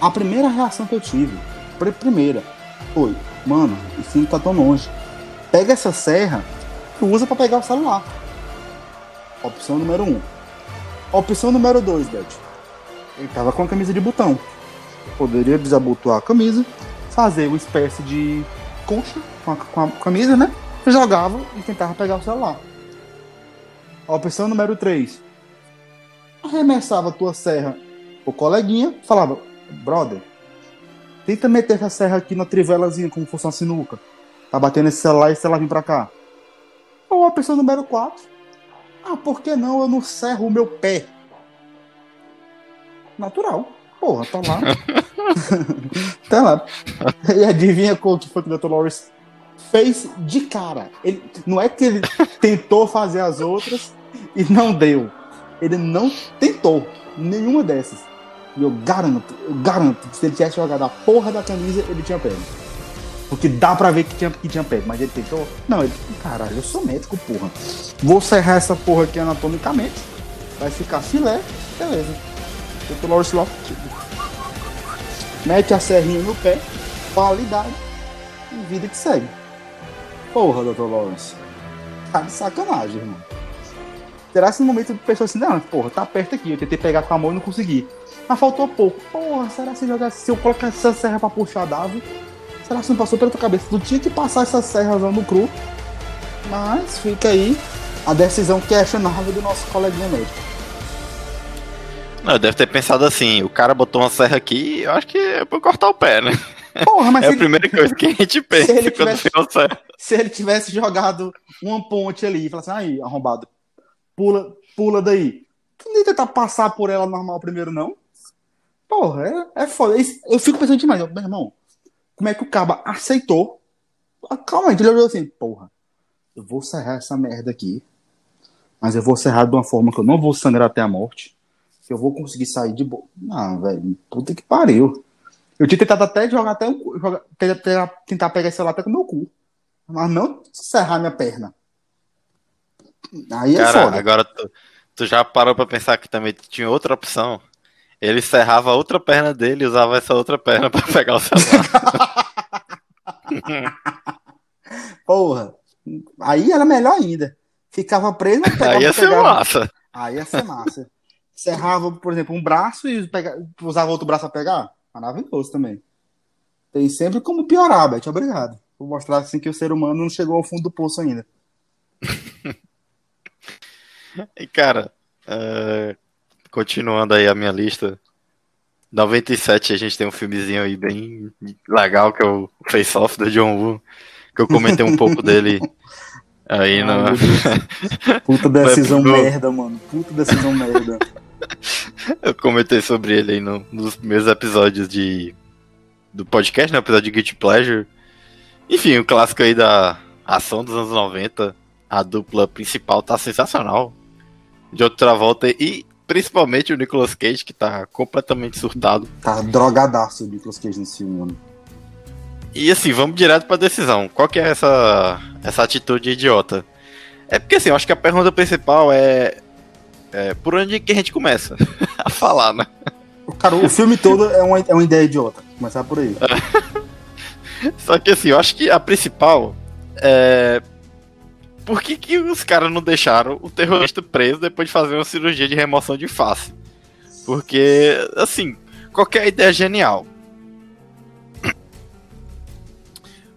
A primeira reação que eu tive, pr- primeira, foi, mano, isso não tá tão longe. Pega essa serra e usa pra pegar o celular. Opção número um. Opção número dois, Beth. Ele tava com a camisa de botão. Poderia desabotoar a camisa, fazer uma espécie de concha com a, com a camisa, né? Jogava e tentava pegar o celular. Opção número 3. Arremessava a tua serra o coleguinha, falava, brother, tenta meter essa serra aqui na trivelazinha como fosse uma sinuca. Tá batendo esse celular e esse celular vem pra cá. Ou a opção número 4. Ah, por que não eu não serro o meu pé? Natural. Porra, tá lá. [laughs] tá lá. E adivinha qual que foi que o Dr. Lawrence fez de cara. Ele, não é que ele tentou fazer as outras e não deu. Ele não tentou nenhuma dessas. E eu garanto, eu garanto que se ele tivesse jogado a porra da camisa, ele tinha pego. Porque dá pra ver que tinha, que tinha pego, mas ele tentou. Não, ele. Caralho, eu sou médico, porra. Vou serrar essa porra aqui anatomicamente. Vai ficar filé, beleza. Dr. Lawrence lá. Mete a serrinha no pé, qualidade e vida que segue. Porra, Dr. Lawrence. Tá de sacanagem, irmão. Será que no momento a pessoa assim, não, porra, tá perto aqui, eu tentei pegar com a mão e não consegui. Mas faltou pouco. Porra, será que se, jogar, se eu colocar essa serra pra puxar dava? Será que não passou pela tua cabeça? Tu tinha que passar essa serra no cru. Mas fica aí a decisão questionável do nosso coleguinha médico. Não, deve ter pensado assim, o cara botou uma serra aqui, eu acho que é pra cortar o pé, né? Porra, mas É se a ele- primeira coisa que a gente [laughs] pensa ele quando tivesse- tem uma serra. se ele tivesse jogado uma ponte ali e falasse, aí, arrombado, pula, pula daí. Tu nem tentar passar por ela normal primeiro, não? Porra, é, é foda. Eu fico pensando demais, eu, meu irmão, como é que o caba aceitou? Ah, Calma aí, ele olhou assim, porra, eu vou serrar essa merda aqui, mas eu vou serrar de uma forma que eu não vou sangrar até a morte, que eu vou conseguir sair de boa. Não, velho, puta que pariu. Eu tinha tentado até jogar até um, jogar, tentar, tentar pegar esse celular até com o meu cu. Mas não serrar minha perna. Aí é Cara, foda. agora tu, tu já parou pra pensar que também tinha outra opção? Ele serrava a outra perna dele e usava essa outra perna pra pegar o celular. [laughs] Porra. Aí era melhor ainda. Ficava preso, mas pegava, Aí ia ser pegava- massa. Aí ia ser massa. Serrava, por exemplo, um braço e pega- usava outro braço pra pegar. Maravilhoso também. Tem sempre como piorar, Beth. Obrigado. Vou mostrar assim que o ser humano não chegou ao fundo do poço ainda. [laughs] E cara, é, continuando aí a minha lista. 97 a gente tem um filmezinho aí bem legal que é o Face Off do John Woo. Que eu comentei um pouco dele aí Ai, [laughs] no. Puta decisão merda, mano. Puta decisão merda. [laughs] Eu comentei sobre ele aí no- nos primeiros episódios de do podcast, né? Episódio de Guilty Pleasure. Enfim, o clássico aí da ação dos anos 90. A dupla principal tá sensacional. De outra volta e principalmente o Nicolas Cage, que tá completamente surtado. Tá drogadaço o Nicolas Cage nesse filme, mano. E assim, vamos direto pra decisão. Qual que é essa, essa atitude idiota? É porque assim, eu acho que a pergunta principal é, é por onde que a gente começa [laughs] a falar, né? Cara, o filme todo é uma, é uma ideia idiota. Começar por aí. [laughs] Só que assim, eu acho que a principal é. Por que, que os caras não deixaram o terrorista preso depois de fazer uma cirurgia de remoção de face? Porque, assim, qualquer ideia é genial.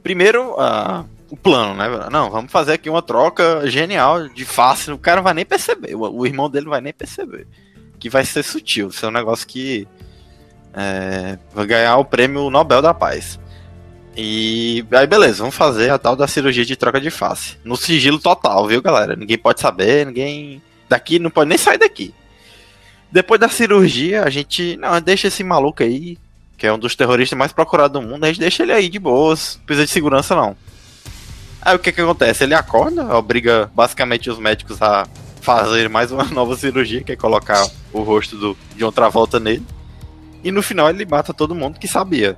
Primeiro, a, o plano, né? Não, vamos fazer aqui uma troca genial de face. O cara não vai nem perceber. O, o irmão dele não vai nem perceber. Que vai ser sutil. Isso é um negócio que é, vai ganhar o prêmio Nobel da Paz. E aí, beleza, vamos fazer a tal da cirurgia de troca de face. No sigilo total, viu, galera? Ninguém pode saber, ninguém. Daqui não pode nem sair daqui. Depois da cirurgia, a gente. Não, deixa esse maluco aí, que é um dos terroristas mais procurados do mundo, a gente deixa ele aí de boas. Não precisa de segurança, não. Aí o que que acontece? Ele acorda, obriga basicamente os médicos a fazer mais uma [laughs] nova cirurgia, que é colocar o rosto do, de outra volta nele. E no final ele mata todo mundo que sabia.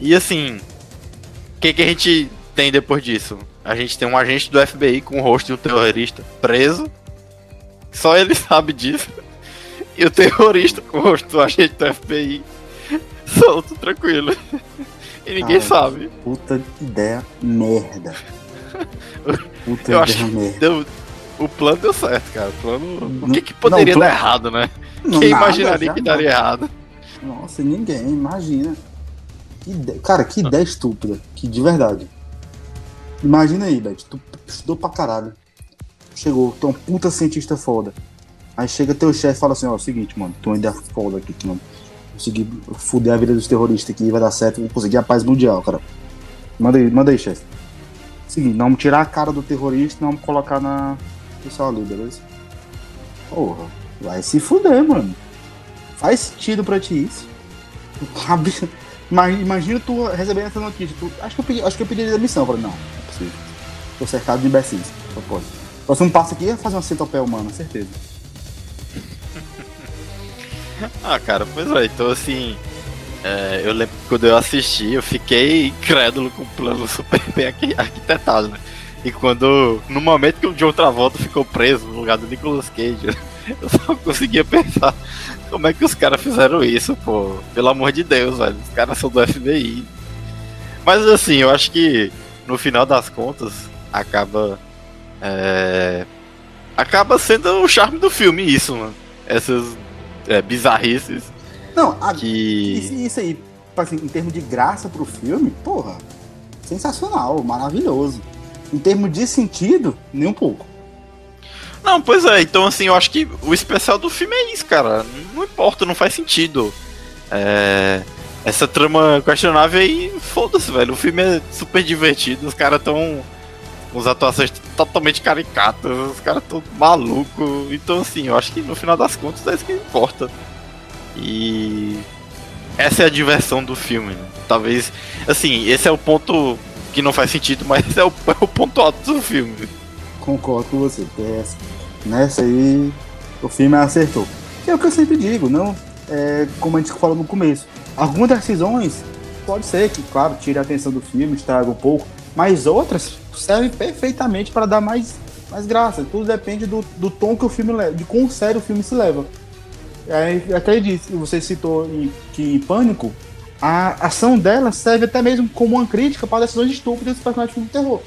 E assim, o que, que a gente tem depois disso? A gente tem um agente do FBI com o rosto de um terrorista preso. Só ele [laughs] sabe disso. E o terrorista com o rosto do agente do FBI [laughs] solto, tranquilo. E ninguém sabe. Puta ideia merda. [laughs] Puta Eu ideia acho que merda. deu, o plano deu certo, cara. O plano. O que, que poderia não, dar errado, né? Não, Quem nada, imaginaria que daria errado? Nossa, ninguém, imagina. Que Cara, que ideia estúpida. Que de verdade. Imagina aí, Beth. Tu estudou pra caralho. Chegou, tu é um puta cientista foda. Aí chega teu chefe e fala assim, ó, é o seguinte, mano, tu ainda é foda aqui, que não consegui fuder a vida dos terroristas aqui, vai dar certo, vou conseguir a paz mundial, cara. Manda aí, manda aí, chefe. Seguinte, nós vamos tirar a cara do terrorista nós vamos colocar na. Pessoal ali, beleza? Porra, vai se fuder, mano. Faz sentido pra ti isso? [laughs] Ima- Imagina tu recebendo essa notícia. Tu, acho, que eu pedi, acho que eu pediria demissão. Eu falei, não, não é possível. Tô cercado de imbecis. Só pode. Próximo passo aqui é fazer uma centopeia humana, certeza. [laughs] Ah, cara, pois é, então assim. é, eu lembro que quando eu assisti, eu fiquei incrédulo com o plano [laughs] super bem arqui- arquitetado, né? E quando. No momento que o John Travolta ficou preso no lugar do Nicolas Cage, [laughs] eu só conseguia pensar como é que os caras fizeram isso, pô. Pelo amor de Deus, velho. Os caras são do FBI. Mas assim, eu acho que no final das contas acaba. é, acaba sendo o charme do filme, isso, mano. Essas é, bizarrices Não, a, que. isso, aí, assim, em termos de graça pro filme, porra, sensacional, maravilhoso. Em termos de sentido, nem um pouco. Não, pois é, então assim, eu acho que o especial do filme é isso, cara. Não importa, não faz sentido. É, Essa trama questionável aí, foda-se, velho. O filme é super divertido, os caras tão. as atuações totalmente caricatas, os caras tão malucos. Então assim, eu acho que no final das contas é isso que importa. E. Essa é a diversão do filme. né? Talvez. Assim, esse é o ponto que não faz sentido, mas [laughs] é o, é o ponto alto do filme. Concordo com você. Essa, nessa aí, o filme acertou. Que é o que eu sempre digo, não é, como a gente falou no começo. Algumas decisões pode ser que, claro, tire a atenção do filme, estraga um pouco, mas outras servem perfeitamente para dar mais, mais graça. Tudo depende do, do tom que o filme leva, de quão sério o filme se leva. Aí, até disse, você citou em- que em Pânico, a ação dela serve até mesmo como uma crítica para decisões estúpidas dos personagens de filme de terror.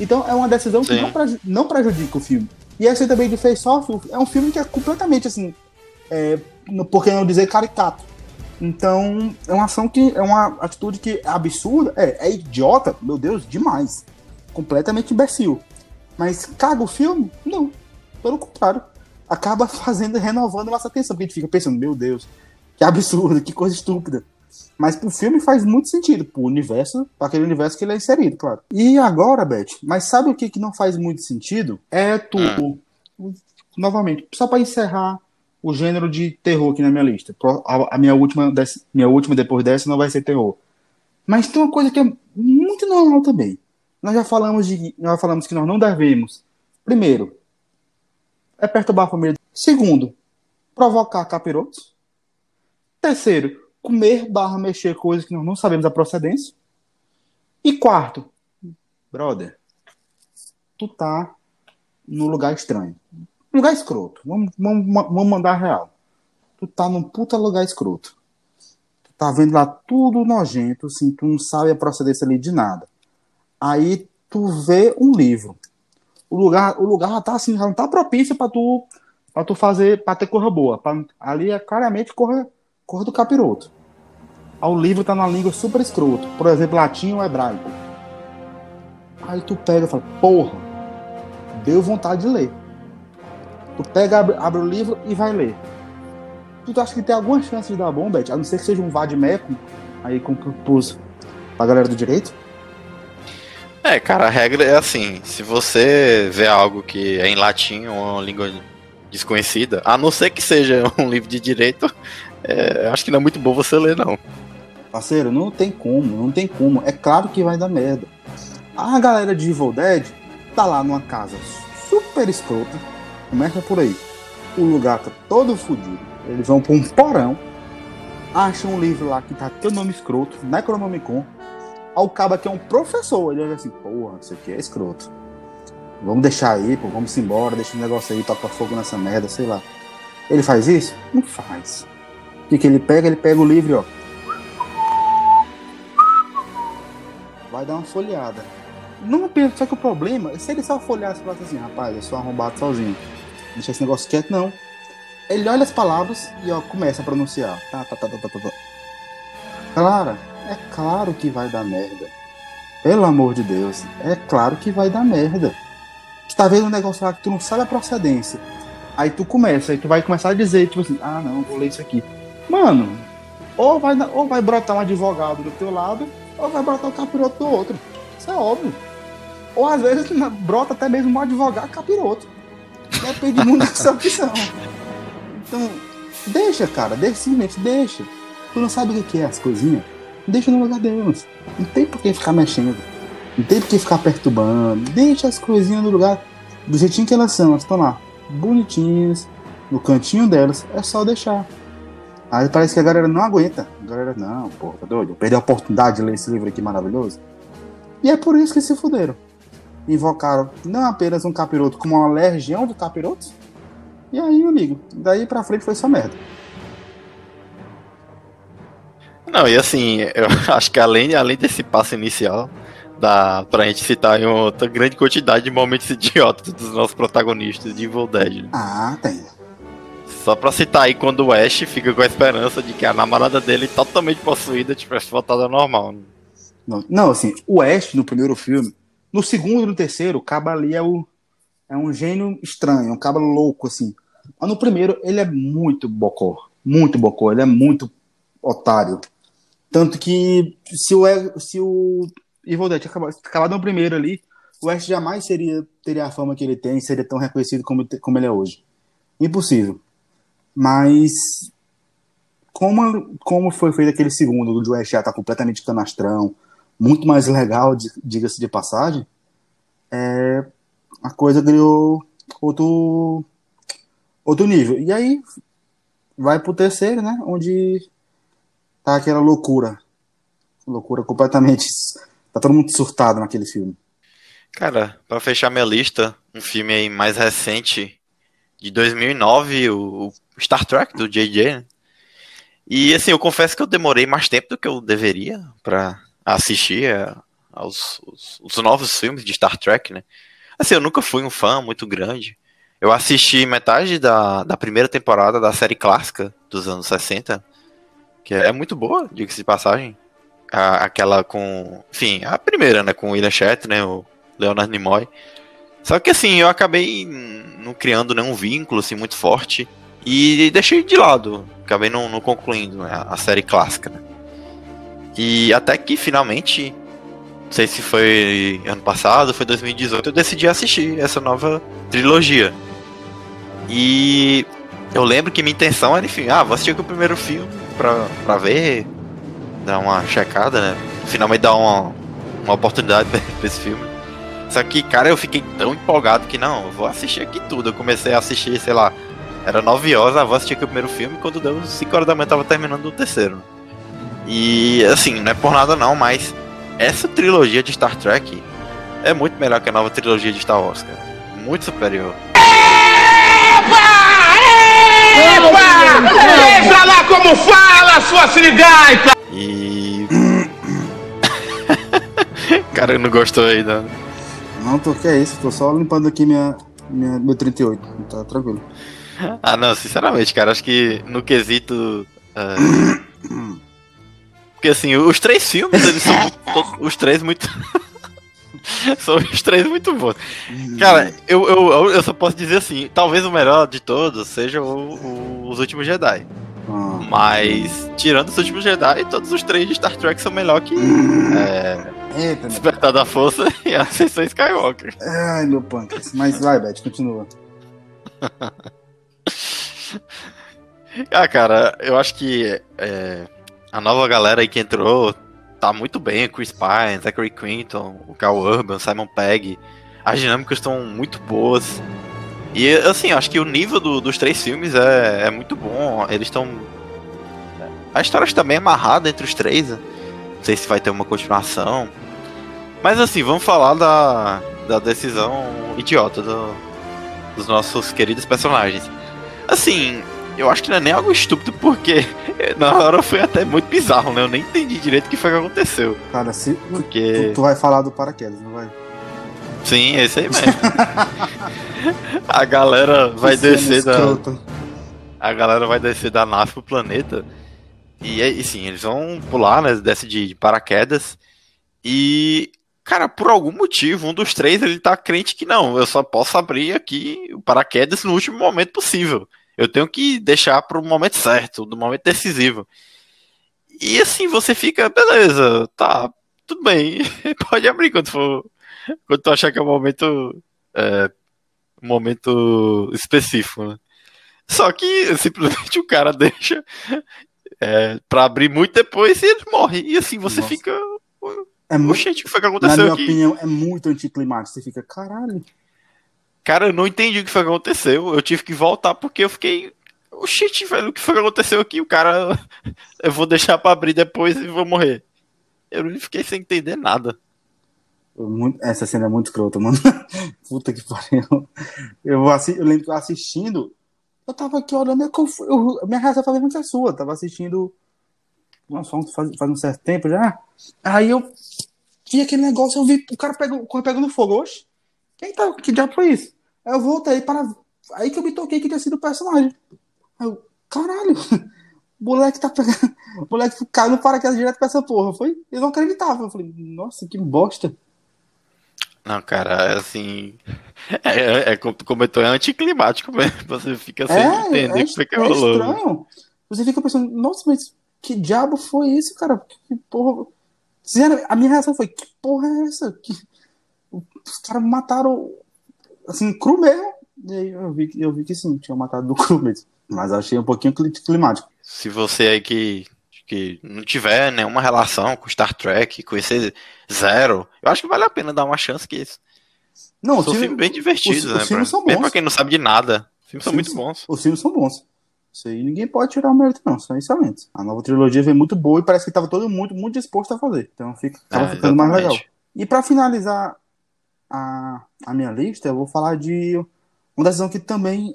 Então é uma decisão que Sim. não, preju- não prejudica o filme. E essa também de Face Off é um filme que é completamente assim, é, por que não dizer caricato. Então é uma ação que é uma atitude que é absurda, é, é idiota, meu Deus, demais, completamente imbecil. Mas caga o filme? Não, pelo contrário, acaba [laughs] fazendo renovando nossa atenção, porque a gente fica pensando, meu Deus, que absurdo, que coisa estúpida. Mas pro filme faz muito sentido, pro universo, para aquele universo que ele é inserido, claro. E agora, Beth, mas sabe o que, que não faz muito sentido? É tu, novamente, só para encerrar o gênero de terror aqui na minha lista. A, minha última, minha última depois dessa não vai ser terror. Mas tem uma coisa que é muito normal também. Nós já falamos de, nós falamos que nós não devemos. Primeiro, é perturbar a família. Segundo, provocar capirotos. Terceiro, comer barra mexer coisas que nós não sabemos a procedência. E quarto, brother, tu tá num lugar estranho. Lugar escroto. Vamos, vamos, vamos mandar real. Tu tá num puta lugar escroto. Tu tá vendo lá tudo nojento, assim, tu não sabe a procedência ali de nada. Aí tu vê um livro. O lugar, o lugar tá assim, já não tá propício pra tu, pra tu fazer, pra ter corra boa. Pra- ali é claramente corra, corra do capiroto. O livro tá na língua super escroto. Por exemplo, latim ou hebraico. Aí tu pega e fala, porra, deu vontade de ler. Tu pega, abre, abre o livro e vai ler. Tu acha que tem alguma chance de dar bom, Beth? A não ser que seja um Vadmeco aí com pus pra galera do direito? É, cara, a regra é assim: se você vê algo que é em latim ou uma língua desconhecida, a não ser que seja um livro de direito, é, acho que não é muito bom você ler, não. Parceiro, não tem como, não tem como. É claro que vai dar merda. A galera de Evil Dead tá lá numa casa super escrota. Começa por aí. O lugar tá todo fodido. Eles vão pra um porão. Acham um livro lá que tá teu nome escroto, Necronomicon. Ao cabo que é um professor. Ele olha assim, porra, isso aqui é escroto. Vamos deixar aí, pô, vamos embora, deixa o negócio aí, toca fogo nessa merda, sei lá. Ele faz isso? Não faz. Que, que ele pega? Ele pega o livro, ó. Vai dar uma folheada. Não pensa, só que o problema é se ele só folheasse e falasse assim, rapaz, eu sou arrombado sozinho. Deixa esse negócio quieto, não. Ele olha as palavras e ó, começa a pronunciar. Tá, tá, tá, tá, tá, tá. Clara, é claro que vai dar merda. Pelo amor de Deus, é claro que vai dar merda. Tu tá vendo um negócio lá que tu não sabe a procedência. Aí tu começa, aí tu vai começar a dizer, tipo assim, ah não, vou ler isso aqui. Mano, ou vai, ou vai brotar um advogado do teu lado, ou vai brotar o capiroto do outro. Isso é óbvio. Ou às vezes brota até mesmo um advogado capiroto. Depende muito dessa opção. Então, deixa, cara, deixa, simplesmente deixa. Tu não sabe o que é as coisinhas? Deixa no lugar delas. Não tem por que ficar mexendo. Não tem por que ficar perturbando. Deixa as coisinhas no lugar do jeitinho que elas são. Elas estão lá, bonitinhas, no cantinho delas. É só deixar. Aí parece que a galera não aguenta. A galera, não, pô, tá doido? Eu perdi a oportunidade de ler esse livro aqui maravilhoso. E é por isso que se fuderam. Invocaram não apenas um capiroto, como uma legião de capirotos. E aí, meu amigo, daí pra frente foi só merda. Não, e assim, eu [laughs] acho que além, além desse passo inicial, dá pra gente citar uma outra grande quantidade de momentos [laughs] idiotas dos nossos protagonistas de Evil Dead. né? Ah, tem. Só pra citar aí quando o Ash fica com a esperança de que a namorada dele, totalmente possuída, tivesse voltado ao normal. Não, não, assim, o Ash no primeiro filme, no segundo e no terceiro, o cabo ali é, o, é um gênio estranho, um cabo louco, assim. Mas no primeiro, ele é muito bocó. Muito bocó, ele é muito otário. Tanto que se o, se o Evil Dead no primeiro ali, o Ash jamais seria, teria a fama que ele tem, seria tão reconhecido como, como ele é hoje. Impossível. Mas como, como foi feito aquele segundo, o Ash já tá completamente canastrão, muito mais legal, di- diga-se de passagem, é, a coisa ganhou outro, outro nível. E aí vai pro terceiro, né? Onde tá aquela loucura. Loucura completamente. Tá todo mundo surtado naquele filme. Cara, pra fechar minha lista, um filme aí mais recente, de 2009, o, o Star Trek, do JJ, né? E assim, eu confesso que eu demorei mais tempo do que eu deveria pra assistir é, aos os, os novos filmes de Star Trek, né? Assim, eu nunca fui um fã muito grande. Eu assisti metade da, da primeira temporada da série clássica dos anos 60, que é muito boa, diga-se de passagem. A- aquela com. Enfim, a primeira, né? Com o William Shatner, o Leonard Nimoy. Só que assim, eu acabei não criando nenhum vínculo assim, muito forte. E deixei de lado. Acabei não, não concluindo né, a série clássica. né. E até que finalmente, não sei se foi ano passado, foi 2018, eu decidi assistir essa nova trilogia. E eu lembro que minha intenção era, enfim, ah, vou assistir o primeiro filme pra, pra ver, dar uma checada, né? Finalmente dar uma, uma oportunidade pra esse filme. Só que, cara, eu fiquei tão empolgado que não, eu vou assistir aqui tudo. Eu comecei a assistir, sei lá, era 9 horas, vou assistir aqui o primeiro filme, quando deu 5 horas da manhã eu tava terminando o terceiro. E assim, não é por nada não, mas essa trilogia de Star Trek é muito melhor que a nova trilogia de Star Wars, cara. Muito superior. Veja lá como fala, sua sirigaita! E. [laughs] cara, não gostou aí, não. Não, tô que é isso, tô só limpando aqui minha, minha, meu 38. Tá tranquilo. [laughs] Ah, não, sinceramente, cara, acho que no quesito. é, Porque assim, os três filmes, eles são [laughs] todos- os três muito. [laughs] São os três muito bons. Cara, eu, eu, eu só posso dizer assim: talvez o melhor de todos seja o, o- os últimos Jedi. Ah, Mas, tirando os últimos Jedi, todos os três de Star Trek são melhor que é, eita. Despertar da Força e Ascensão Skywalker. Ai, meu pâncreas. Mas vai, Beth, continua. [laughs] Ah, cara, eu acho que é, a nova galera aí que entrou tá muito bem. Chris Pine, Zachary Quinton, o Carl Urban, Simon Pegg. As dinâmicas estão muito boas. E, assim, eu acho que o nível do- dos três filmes é, é muito bom. Eles estão. A história está bem amarrada entre os três. né? Não sei se vai ter uma continuação. Mas, assim, vamos falar da, da decisão idiota do- dos nossos queridos personagens. Assim, eu acho que não é nem algo estúpido, porque [laughs] na hora foi até muito bizarro, né? Eu nem entendi direito o que foi que aconteceu. Cara, se, tu, Porque. tu vai falar do paraquedas, não vai? Sim, esse aí mesmo. [laughs] a galera vai cena descer da. escrota. A galera vai descer da nave pro planeta. E, é- e sim, eles vão pular, né? Desce de, de paraquedas. E. Cara, por algum motivo, um dos três ele tá crente que não, eu só posso abrir aqui o paraquedas no último momento possível. Eu tenho que deixar pro momento certo, do momento decisivo. E assim, você fica, beleza, tá, tudo bem, [laughs] pode abrir quando for. Quando tu achar que é o momento. É, um momento específico, né? Só que [laughs] simplesmente o cara deixa é, pra abrir muito depois e ele morre. E assim, você Nossa. fica. É muito, Oxente, o que foi que na aconteceu minha aqui? opinião, é muito anticlimático. Você fica, caralho. Cara, eu não entendi o que foi que aconteceu. Eu tive que voltar porque eu fiquei. Oxente, velho, o que foi que aconteceu aqui? O cara. [laughs] Eu vou deixar pra abrir depois e vou morrer. Eu fiquei sem entender nada. Essa cena é muito escrota, mano. [laughs] Puta que pariu. Eu, assi- eu lembro que eu assistindo, eu tava aqui olhando, eu, conf- eu, minha reação foi a mesma que a sua. Eu tava assistindo nossa, faz, faz um certo tempo já. Aí eu vi aquele negócio, eu vi o cara pegou, pegando fogo. Oxe, quem tá, que diabo foi isso? Aí eu voltei para. Aí que eu me toquei que tinha sido o personagem. Aí eu, caralho, [laughs] o moleque tá pegando. O moleque caiu no paraquedas direto pra essa porra. Foi? Eu não acreditava. Eu falei, nossa, que bosta. Não, cara, assim. [laughs] É, é, é como tu comentou, é anticlimático mesmo. [laughs] Você fica sem entender o que foi que é rolou. estranho. Você fica pensando, nossa, mas que diabo foi isso, cara? Que porra. Sinceramente, A minha reação foi, que porra é essa? Que... Os caras mataram, assim, cru mesmo. E aí eu vi, que- eu vi que sim, tinham matado do [laughs] cru mesmo. Mas achei um pouquinho cli- climático. Se você aí que, que não tiver nenhuma relação com Star Trek, conhecer zero, eu acho que vale a pena dar uma chance que isso. Não, São os filmes bem divertidos, os- né? os filmes são Mesmo bons. pra quem não sabe de nada. Os filmes são Os muito filmes- bons. Os filmes são bons. Isso aí ninguém pode tirar o mérito, não. São excelentes. A nova trilogia veio muito boa e parece que tava todo mundo muito disposto a fazer. Então fica, tava É, ficando mais exatamente. legal. E pra finalizar a, a minha lista, eu vou falar de uma decisão que também,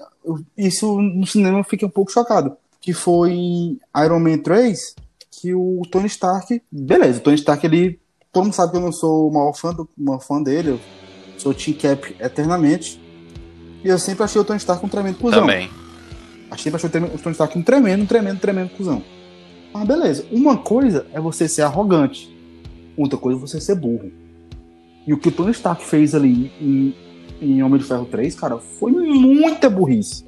isso no cinema eu fiquei um pouco chocado, que foi em Iron Man 3, que o Tony Stark, beleza, o Tony Stark, ele, todo mundo sabe que eu não sou o maior fã, do, maior fã dele, eu sou Team Cap eternamente, e eu sempre achei o Tony Stark um tremendo cuzão. Também. Achei sempre achei o Tony Stark um tremendo, tremendo, tremendo cuzão. Mas beleza, uma coisa é você ser arrogante, outra coisa é você ser burro. E o que o Tony Stark fez ali em, em Homem de Ferro 3, cara, foi muita burrice.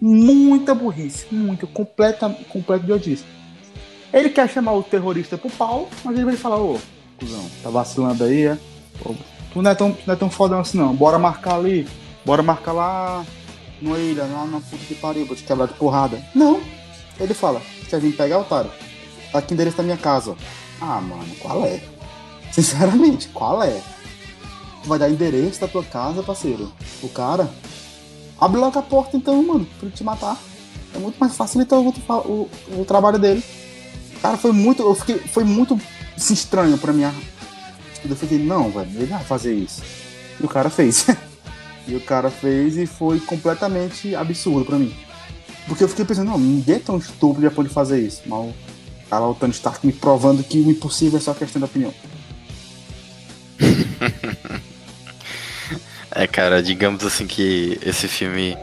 Muita burrice, muita, completa, completa idiotice. Ele quer chamar o terrorista pro pau, mas ele vai falar, ô, cuzão, tá vacilando aí, é? Tu não é tão, tu não é tão fodão assim não, bora marcar ali, bora marcar lá numa ilha, lá na puta que pariu, vou te quebrar de porrada. Não. Ele fala, quer vir pegar, otário? Tá aqui endereço da minha casa. Ah, mano, qual é? Sinceramente, qual é? Tu vai dar endereço da tua casa, parceiro? O cara? Abre logo a porta então, mano, pra ele te matar. É muito mais facilita o, o, o trabalho dele. Cara, foi muito. Eu fiquei. Foi muito estranho pra mim. Eu fiquei, não, velho, ele vai fazer isso. E o cara fez. [laughs] E o cara fez e foi completamente absurdo pra mim. Porque eu fiquei pensando, não, ninguém é tão estúpido a pode fazer isso. Mas o cara, o Tony Stark me provando que o impossível é só questão da opinião. [laughs] É, cara, digamos assim que esse filme.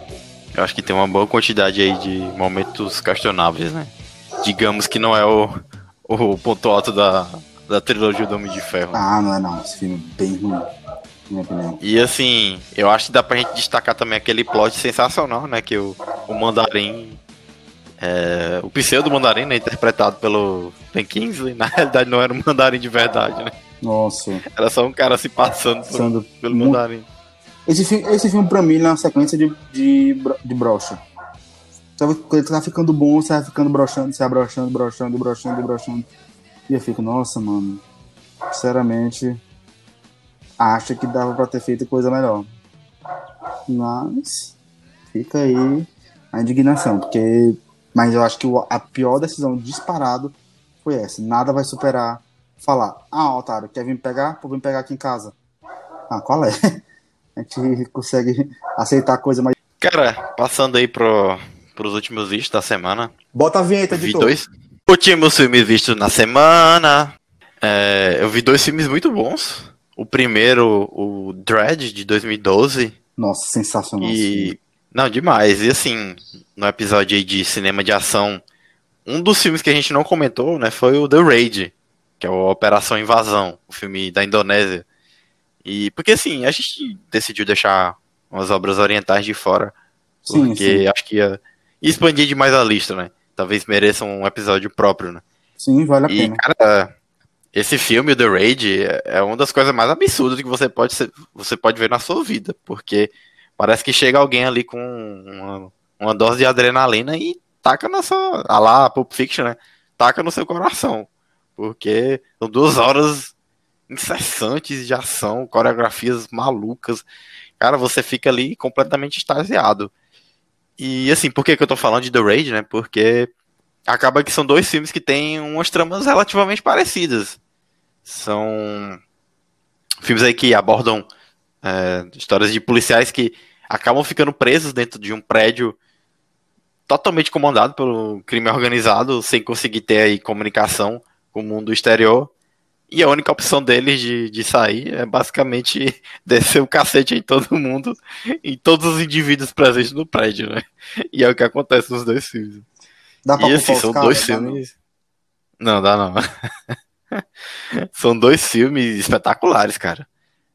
Eu acho que tem uma boa quantidade aí de momentos questionáveis, né? Digamos que não é o, o ponto alto da, da trilogia do Homem de Ferro. Ah, não é não. Esse filme é bem ruim. Minha opinião. E assim, eu acho que dá pra gente destacar também aquele plot sensacional, né? Que o, o Mandarim. é, o pseudo Mandarim, né? Interpretado pelo Ben Kingsley, na [laughs] realidade não era um Mandarim de verdade, né? Nossa. Era só um cara se passando por- Sendo pelo muito- Mandarim. Esse filme, esse filme pra mim, é uma sequência de, de, de brocha. Quando ele tá ficando bom, você vai ficando brochando, você vai brochando, brochando, brochando, brochando. E eu fico, nossa, mano. Sinceramente, acho que dava pra ter feito coisa melhor. Mas, fica aí a indignação, porque. Mas eu acho que a pior decisão disparado foi essa. Nada vai superar falar, ah, otário, quer vir me pegar? Vou vir me pegar aqui em casa. Ah, qual é? [laughs] A gente consegue aceitar coisa mais. Cara, passando aí pro, pros últimos vídeos da semana. Bota a vinheta de dois últimos filmes vistos na semana. É, eu vi dois filmes muito bons. O primeiro, o Dread, de 2012. Nossa, sensacional. E. Não, demais. E assim, no episódio aí de cinema de ação, um dos filmes que a gente não comentou, né, foi o The Raid, que é o Operação Invasão, o filme da Indonésia. E porque assim, a gente decidiu deixar umas obras orientais de fora, Sim, porque sim. acho que ia expandir demais a lista, né? Talvez mereça um episódio próprio, né? Sim, vale a E, pena. cara, esse filme, The Raid, é- é uma das coisas mais absurdas que você pode, ser- você pode ver na sua vida, porque parece que chega alguém ali com uma, uma dose de adrenalina e taca na sua. Ah lá, Pulp Fiction, né? Taca no seu coração. Porque são duas horas incessantes de ação, coreografias malucas. Cara, você fica ali completamente extasiado. E assim, por que, que eu tô falando de The Raid, né? Porque acaba que são dois filmes que têm umas tramas relativamente parecidas. São filmes aí que abordam é, histórias de policiais que acabam ficando presos dentro de um prédio totalmente comandado pelo crime organizado, sem conseguir ter aí comunicação com o mundo exterior. E a única opção deles de, de sair é basicamente [laughs] descer o cacete em todo mundo, em todos os indivíduos presentes no prédio, né? E é o que acontece nos dois filmes. Dá pra E assim, são caras? dois Dá não? filmes. Não, dá não. [laughs] são dois filmes espetaculares, cara.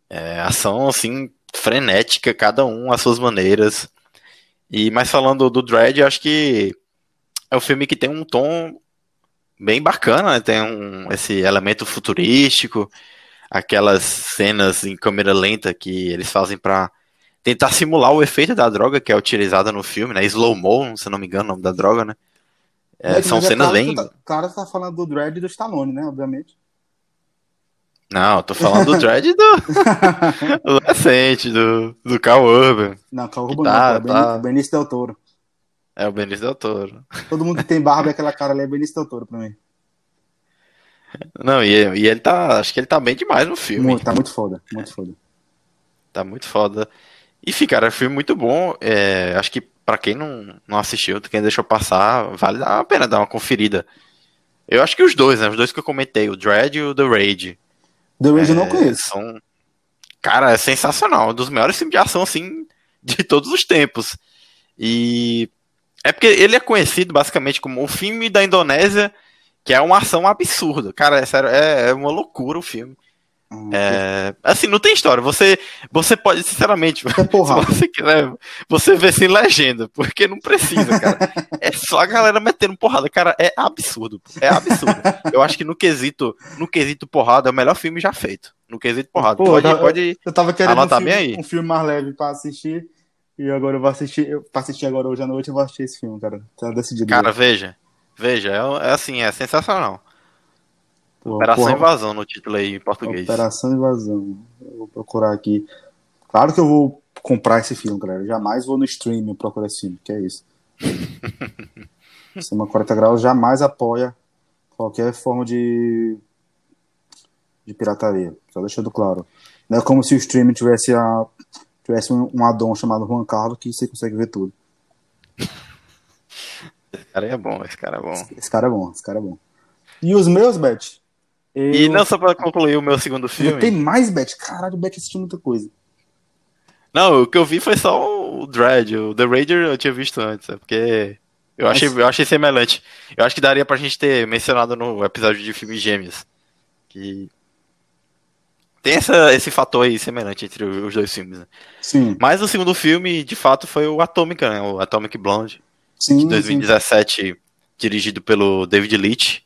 É, ação, assim, frenética, cada um às suas maneiras. E, mas falando do Dread, eu acho que é um filme que tem um tom bem bacana, né? Tem um, esse elemento futurístico, aquelas cenas em câmera lenta que eles fazem pra tentar simular o efeito da droga que é utilizada no filme, né? Slow mo, se não me engano, o nome da droga, né? É, são é cenas claro bem. tá- Claro que tá falando do Dread e do Stallone, né? Obviamente. Não, eu tô falando do [laughs] Dread [laughs] do, do recente, do, do Carl Urban. Não, Que Urban tá, não, tá. Beni- Benício Del Toro. É o Benício Del Toro. Todo mundo que tem barba e aquela cara ali é Benício Del Toro pra mim. Não, e, e ele tá. Acho que ele tá bem demais no filme. Muito, tá muito foda, muito foda. Tá muito foda. Enfim, cara, é um filme muito bom. É, acho que pra quem não, não assistiu, quem deixou passar, vale a pena dar uma conferida. Eu acho que os dois, né? Os dois que eu comentei, o Dread e o The Raid. The Raid eu não é, conheço. São. Cara, é sensacional. Um dos melhores filmes de ação, assim, [laughs] de todos os tempos. E. É porque ele é conhecido basicamente como o filme da Indonésia, que é uma ação absurda. Cara, é sério, é, é uma loucura o filme. Hum, É, assim, não tem história. Você, você pode, sinceramente, É [laughs] se você quiser, você vê sem legenda, porque não precisa, cara. É só a galera metendo porrada. Cara, é absurdo. É absurdo. Eu acho que no quesito, no quesito porrada é o melhor filme já feito. No quesito porrada. Pô, pode, dá- pode. Eu tava querendo um filme, um filme mais leve pra assistir. E agora eu vou assistir. Eu, pra assistir agora hoje à noite, eu vou assistir esse filme, cara. Tá decidido. Cara, veja. Veja, é, é assim, é sensacional. Pô, Operação porra, Invasão no título aí em português. Operação Invasão. Eu vou procurar aqui. Claro que eu vou comprar esse filme, galera. Eu jamais vou no streaming procurar esse filme, que é isso. [laughs] Cinema 40 Graus jamais apoia qualquer forma de, de pirataria. Só deixando claro. Não é como se o streaming tivesse, a, tivesse um, um addon chamado Juan Carlos que você consegue ver tudo. Esse cara é bom, esse cara é bom. Esse cara é bom, esse cara é bom. E os meus, Bet? E Eu- não só pra concluir o meu segundo filme. Tem mais, Bet? Caralho, o Bet assistiu muita coisa. Não, o que eu vi foi só o Dread, o The Raider eu tinha visto antes, é porque eu achei, eu achei semelhante. Eu acho que daria pra gente ter mencionado no episódio de filmes gêmeos. Que tem essa, esse fator aí semelhante entre os dois filmes. Né? Sim. Mas o segundo filme, de fato, foi o Atômica, né? O Atomic Blonde, Sim, de 2017, dirigido pelo David Leitch.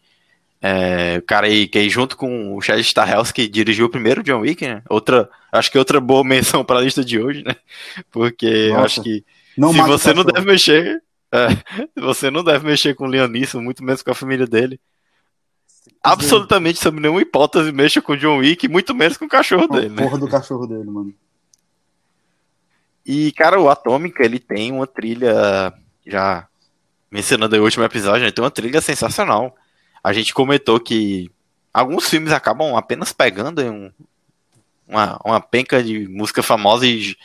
É, o cara aí que aí junto com o Chad Stahelski dirigiu o primeiro John Wick, né? Outra, acho que outra boa [laughs] menção para a lista de hoje, né? Porque Nossa. acho que Não se você não deve mexer, é, [laughs] você não deve mexer com o Lianisson, muito menos com a família dele. Absolutamente, sob nenhuma hipótese, mexa com o John Wick, muito menos com o cachorro A dele, né? porra do cachorro dele, mano. E, cara, o Atômica, ele tem uma trilha, já mencionando aí o último episódio, ele tem uma trilha sensacional. A gente comentou que alguns filmes acabam apenas pegando um- uma, uma penca de música famosa e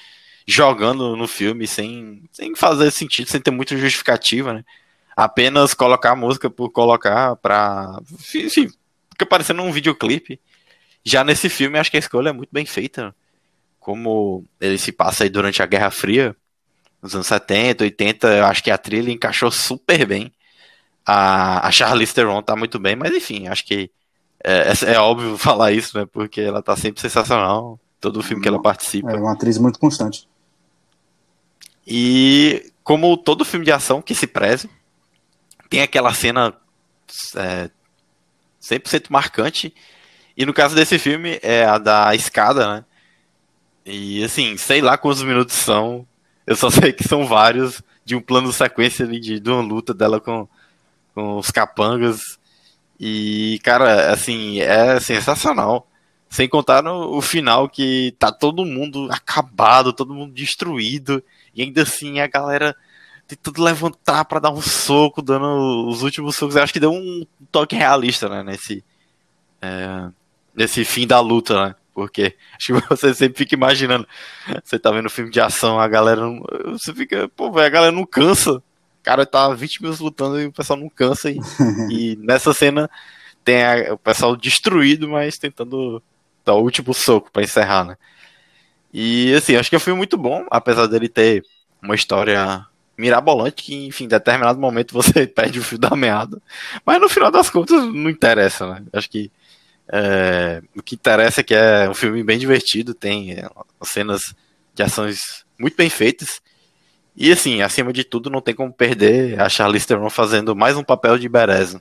jogando no filme sem, sem fazer sentido, sem ter muita justificativa, né? Apenas colocar a música por colocar pra. Enfim, fica parecendo um videoclipe. Já nesse filme, acho que a escolha é muito bem feita como ele se passa aí durante a Guerra Fria, nos anos 70, 80, eu acho que a trilha encaixou super bem. A, a Charlize Theron tá muito bem, mas enfim, acho que é, é- é óbvio [laughs] falar isso, né? Porque ela tá sempre sensacional, todo filme que ela participa. É uma atriz muito constante. E como todo filme de ação que se preze, tem aquela cena é, 100% marcante. E no caso desse filme é a da escada, né? E assim, sei lá quantos minutos são. Eu só [laughs] sei que são vários de um plano sequência de, de uma luta dela com, com os capangas. E, cara, assim, é sensacional. Sem contar no o final que tá todo mundo acabado, todo mundo destruído. E ainda assim a galera tentando levantar pra dar um soco, dando os últimos socos. Eu acho que deu um toque realista, né, nesse, é, nesse fim da luta, né? Porque [laughs] acho que você sempre fica imaginando. Você tá vendo filme de ação, a galera. não- Você fica, pô, velho, a galera não cansa. O cara tá 20 minutos lutando e o pessoal não cansa. E, e [laughs] nessa cena tem a- o pessoal destruído, mas tentando dar o último soco pra encerrar, né? E assim, acho que é um filme muito bom, apesar dele ter uma história mirabolante que, enfim, em determinado momento você [laughs] perde o fio da meada. Mas no final das contas não interessa, né? Acho que é, o que interessa é que é um filme bem divertido, tem é, cenas de ações muito bem feitas. E assim, acima de tudo, não tem como perder a Charlize Theron fazendo mais um papel de Bereza.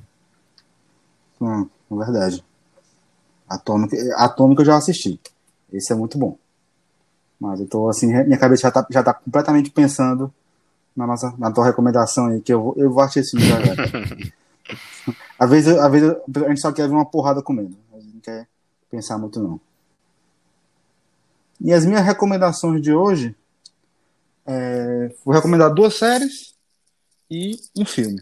Hum, é verdade. Atômica, Atômica eu já assisti. Esse é muito bom. Mas eu tô assim, minha cabeça já tá, já tá completamente pensando na nossa na tua recomendação aí, que eu vou, eu vou assistir esse filme já já. às vezes, às vezes a gente só quer ver uma porrada comendo. A gente não quer pensar muito não. E as minhas recomendações de hoje é, vou recomendar duas séries e um filme.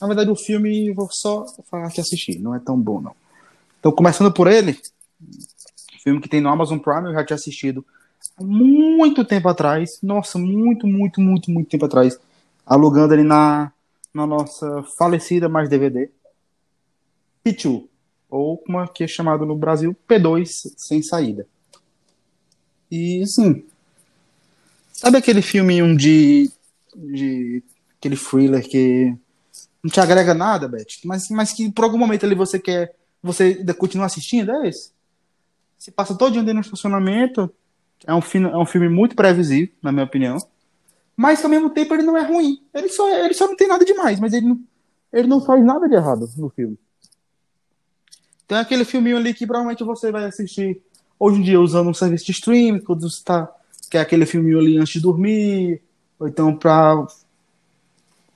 Na verdade, o filme vou só falar que assisti, não é tão bom, não. Então, começando por ele, filme que tem no Amazon Prime, eu já tinha assistido há muito tempo atrás. Nossa, muito, muito, muito, muito tempo atrás. Alugando ele na, na nossa falecida mais DVD. P2, ou como aqui é chamado no Brasil, P2 sem saída. E, assim, sabe aquele filme um de, de aquele thriller que não te agrega nada, Beth, mas, mas que por algum momento ali você quer, você continua assistindo, é esse. Você passa todo dia dentro no estacionamento, é um, filme, é um filme muito previsível, na minha opinião, mas ao mesmo tempo ele não é ruim. Ele só, ele só não tem nada demais, mas ele não, ele não faz nada de errado no filme. Tem aquele filminho ali que provavelmente você vai assistir hoje em dia usando um serviço de streaming, quando você tá, que é aquele filminho ali antes de dormir, ou então pra,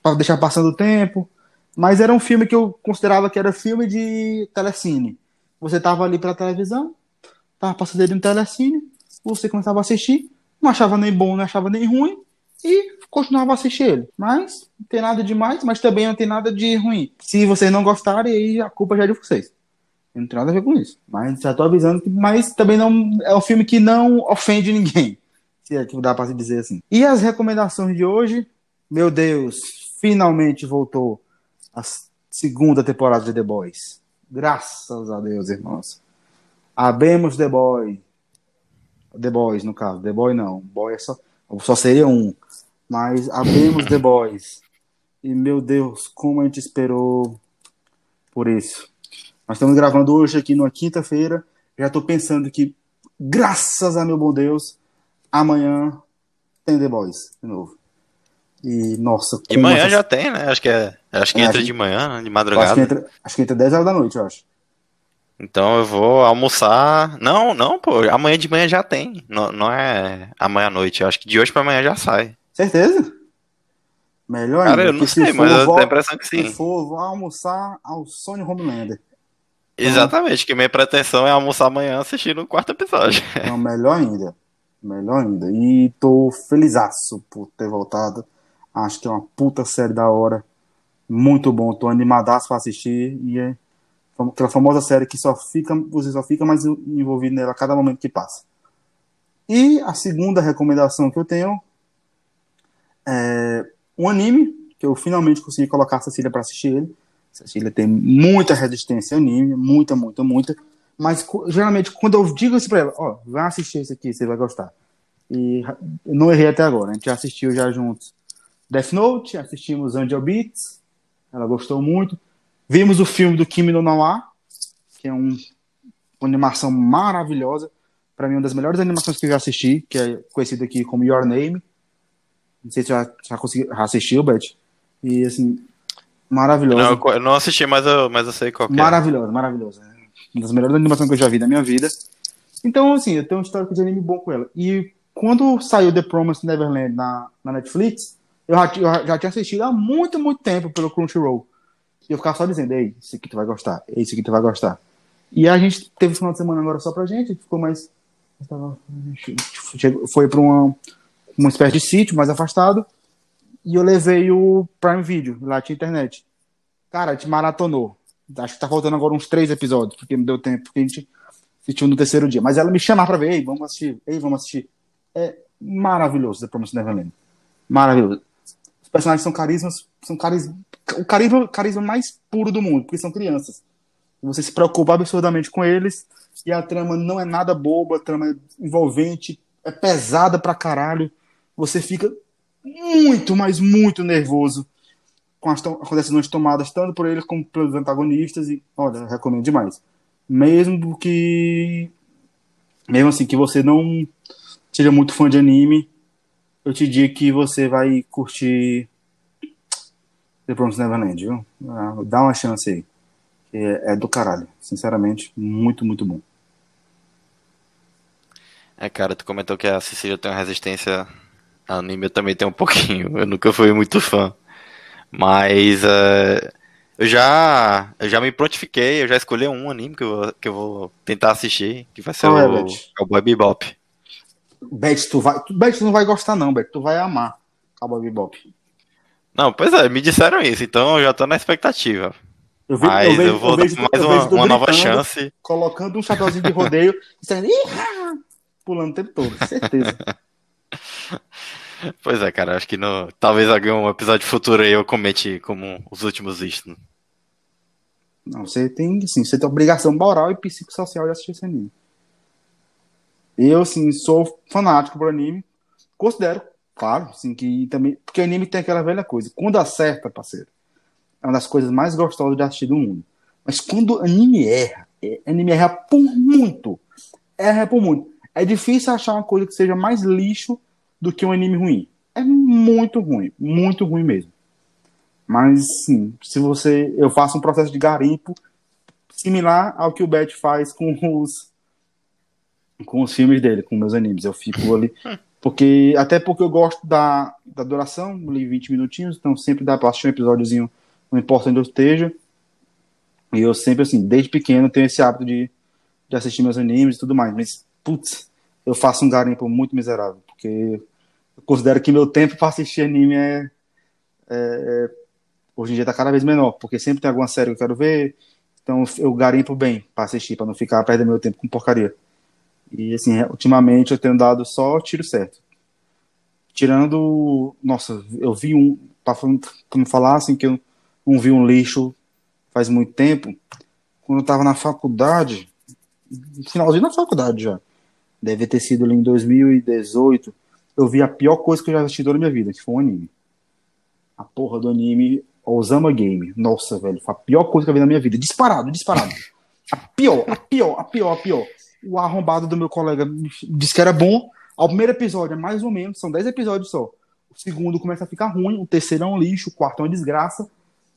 pra deixar passando o tempo. Mas era um filme que eu considerava que era filme de telecine. Você tava ali pela televisão, tava passando ele no telecine, você começava a assistir, não achava nem bom, não achava nem ruim, e continuava a assistir ele. Mas não tem nada demais, mas também não tem nada de ruim. Se vocês não gostarem, aí a culpa já é de vocês. Não tem nada a ver com isso. Mas já tô avisando que, mas também não é um filme que não ofende ninguém. Se é que dá pra se dizer assim. E as recomendações de hoje, meu Deus, finalmente voltou a segunda temporada de The Boys. Graças a Deus, irmãos. Abemos The Boy. The Boys, no caso. The Boy não. Boy é só, só seria um. Mas abemos The Boys. E, meu Deus, como a gente esperou por isso. Nós estamos gravando hoje aqui numa quinta-feira. Já estou pensando que graças a meu bom Deus, amanhã tem The Boys de novo. E, nossa, E como manhã já tem, né? Acho que é. Acho que É, entra acho- de manhã, né? de eu acho, que madrugada. entra, acho que entra 10 horas da noite, eu acho. Então eu vou almoçar. Não, não, pô. Amanhã de manhã já tem. Não, não é amanhã à noite. Eu acho que de hoje pra amanhã já sai. Certeza? Melhor Cara, ainda. eu não sei, se mas eu vou- tenho a impressão que Se sim. for, vou almoçar ao Sony Homelander. Exatamente, que minha pretensão é almoçar amanhã assistindo o quarto episódio. Então, melhor ainda. Melhor ainda. E tô felizaço por ter voltado. Acho que é uma puta série da hora. Muito bom. Tô animadaço pra assistir. E é aquela famosa série que só fica, você só fica mais envolvido nela a cada momento que passa. E a segunda recomendação que eu tenho é um anime que eu finalmente consegui colocar a Cecília pra assistir ele. Cecília tem muita resistência ao anime, muita, muita, muita. Mas geralmente, quando eu digo isso pra ela, ó, vai assistir esse aqui, você vai gostar. E não errei até agora, a gente já assistiu já juntos Death Note, assistimos Angel Beats, ela gostou muito. Vimos o filme do Kimi no Nawa, que é um, uma animação maravilhosa. Pra mim, uma das melhores animações que eu já assisti, que é conhecida aqui como Your Name. Não sei se já, já, já assistiu, Beth. E assim, maravilhosa. Não, eu não assisti, mas eu, mas eu sei qual que é. Maravilhosa, maravilhosa. Uma das melhores animações que eu já vi na minha vida. Então, assim, eu tenho um histórico de anime bom com ela. E quando saiu The Promised Neverland na, na Netflix, eu já, eu já tinha assistido há muito, muito tempo pelo Crunchyroll. E eu ficava só dizendo, ei, esse aqui tu vai gostar, esse aqui tu vai gostar. E a gente teve esse final de semana agora só pra gente, ficou mais. chegou- Foi pra uma, uma espécie de sítio mais afastado. E eu levei o Prime Video, lá tinha internet. Cara, gente maratonou. Acho que tá faltando agora uns três episódios, porque não deu tempo, porque a gente assistiu no terceiro dia. Mas ela me chamava pra ver, ei, vamos assistir, ei, vamos assistir. É maravilhoso The Promised Neverland. Maravilhoso. Os personagens são carismas, são carisma, o carisma, carisma mais puro do mundo, porque são crianças. Você se preocupa absurdamente com eles, e a trama não é nada boba, a trama é envolvente, é pesada pra caralho. Você fica muito, mas muito nervoso com as, decisões tomadas tanto por eles como pelos antagonistas e olha, recomendo demais. Mesmo que mesmo assim que você não seja muito fã de anime, eu te digo que você vai curtir The Promised Neverland, viu? Ah, Dá uma chance aí. É, é do caralho, sinceramente, muito, muito bom. É, cara, tu comentou que a Cecília tem uma resistência a anime, eu também tenho um pouquinho. Eu nunca fui muito fã. Mas é, eu já eu já me prontifiquei, eu já escolhi um anime que eu, vou- que eu vou tentar assistir, que vai ser é, o Beth? Cowboy Bebop. Beth, tu vai, tu, Beth, tu não vai gostar não, Beth, tu vai amar Cowboy Bebop. Não, pois é, me disseram isso, então eu já tô na expectativa. Eu, ve- Mas eu, vejo- vou vejo- dar mais eu uma, vejo uma nova chance. colocando um chapeuzinho de rodeio [laughs] e saindo, "Ih!" pulando o tempo todo, certeza. [laughs] Pois é, cara, acho que no, talvez algum episódio futuro eu comente como os últimos vistos. Não, você tem, assim, você tem obrigação moral e psicossocial de assistir esse anime. Eu, assim, sou fanático por anime. Considero, claro, assim, que também. Porque anime tem aquela velha coisa. Quando acerta, parceiro, é uma das coisas mais gostosas de assistir do mundo. Mas quando anime erra, é- anime erra por muito. Erra por muito. É difícil achar uma coisa que seja mais lixo do que um anime ruim. É muito ruim. Muito ruim mesmo. Mas, sim, se você. Eu faço um processo de garimpo similar ao que o Bet faz com os. com os filmes dele, com meus animes. Eu fico ali. [laughs] Porque, até porque eu gosto da, da duração, ali 20 minutinhos, então sempre dá pra assistir um episódiozinho, não importa onde eu esteja. E eu sempre, assim, desde pequeno, tenho esse hábito de, de assistir meus animes e tudo mais. Mas, putz, eu faço um garimpo muito miserável, porque eu considero que meu tempo para assistir anime é, é- hoje em dia tá cada vez menor, porque sempre tem alguma série que eu quero ver, então eu garimpo bem para assistir, para não ficar perdendo meu tempo com porcaria. E assim, ultimamente eu tenho dado só tiro certo. Tirando, nossa, eu vi um, para não falar assim que eu não vi um lixo faz muito tempo, quando eu tava na faculdade, finalzinho da faculdade já, deve ter sido ali em 2018, eu vi a pior coisa que eu já assisti toda a minha vida, que foi um anime. A porra do anime Osama Game. Nossa, velho, foi a pior coisa que eu vi na minha vida. Disparado, disparado. A pior, a pior, a pior, a pior. o arrombado do meu colega disse que era bom. O primeiro episódio é mais ou menos, são 10 episódios só. O segundo começa a ficar ruim, o terceiro é um lixo, o quarto é uma desgraça.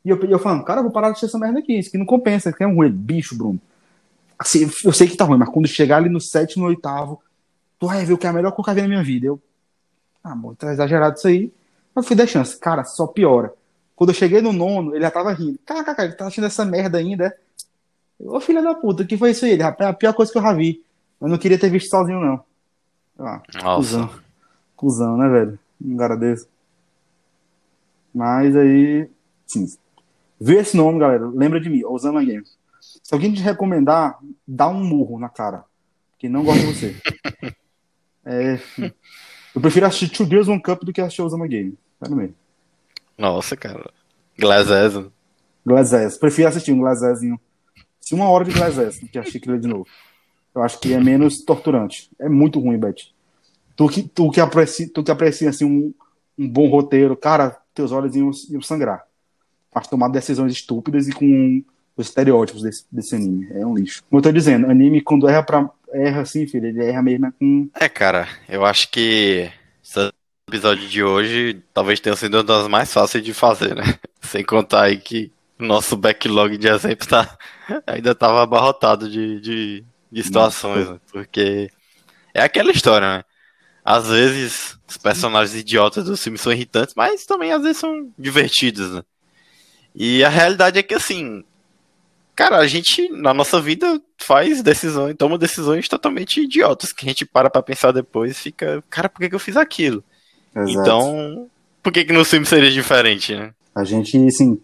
E eu, eu falando, cara, eu vou parar de assistir essa merda aqui, isso aqui não compensa, aqui é um ruim. Bicho, Bruno. Assim, eu sei que tá ruim, mas quando chegar ali no sétimo, no oitavo, tu vai ver o que é a melhor coisa que eu vi na minha vida. Eu, ah, amor, tá exagerado isso aí. Eu fui dar chance. Cara, só piora. Quando eu cheguei no nono, ele já tava rindo. Caraca, ele tá assistindo essa merda ainda. é? Ô filha da puta, que foi isso aí? Ele, rapaz, é a pior coisa que eu já vi. Eu não queria ter visto sozinho, não. Ah, Nossa. Cusão. Cusão, né, velho? Um cara desse. Mas aí. Sim. Viu esse nome, galera? Lembra de mim, Osama Games. Se alguém te recomendar, dá um murro na cara. Que não gosta de você. [laughs] É, eu prefiro assistir Two Girls One Cup do que assistir Osama Game. Sério mesmo. Nossa, cara. Glazes. Glazes. Prefiro assistir um Glazezinho. Se uma hora de Glazes do que assistir aquilo de novo. Eu acho que é menos torturante. É muito ruim, Beth. Tu que, tu que aprecia, tu que aprecia assim, um, um bom roteiro, cara, teus olhos iam, iam sangrar. Mas tomar decisões estúpidas e com os estereótipos desse, desse anime. É um lixo. Como eu tô dizendo, anime quando erra pra. Erra assim, filho, ele erra mesmo é com. É, cara, eu acho que esse episódio de hoje talvez tenha sido uma das mais fáceis de fazer, né? [laughs] Sem contar aí que o nosso backlog de exemplos tá, [laughs] ainda tava abarrotado de, de, de situações, né? Porque é aquela história, né? Às vezes os personagens idiotas do filme são irritantes, mas também às vezes são divertidos, né? E a realidade é que assim, cara, a gente na nossa vida faz decisões, toma decisões totalmente idiotas, que a gente para pra pensar depois e fica, cara, por que, que eu fiz aquilo? Exato. Então, por que que no filme seria diferente, né? A gente, assim,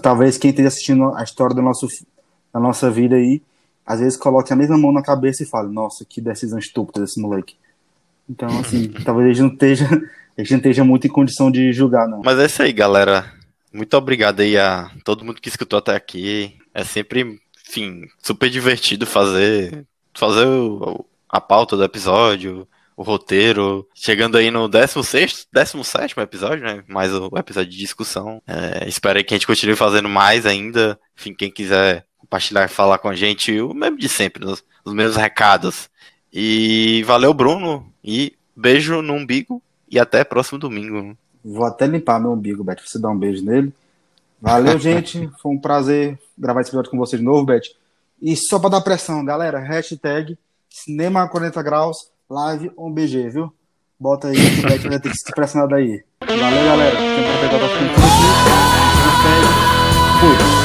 talvez quem esteja assistindo a história do nosso, da nossa vida aí, às vezes coloque a mesma mão na cabeça e fale, nossa, que decisão estúpida desse moleque. Então, assim, [laughs] talvez ele não esteja, ele não esteja muito em condição de julgar, não. Mas é isso aí, galera. Muito obrigado aí a todo mundo que escutou até aqui. É sempre, enfim, super divertido fazer, fazer o- a pauta do episódio, o roteiro. Chegando aí no 16, 17 episódio, né? Mais o episódio de discussão. É, espero que a gente continue fazendo mais ainda. Enfim, quem quiser compartilhar e falar com a gente, o mesmo de sempre, os, os mesmos recados. E valeu, Bruno. E beijo no umbigo. E até próximo domingo. Vou até limpar meu umbigo, pra você dar um beijo nele. Valeu, gente. Foi um prazer gravar esse episódio com você de novo, Beth. E só pra dar pressão, galera, hashtag Cinema 40 Graus, live um BG, viu? Bota aí, o Beth vai ter que se pressionar daí. Valeu, galera. O Hashtag. Fui.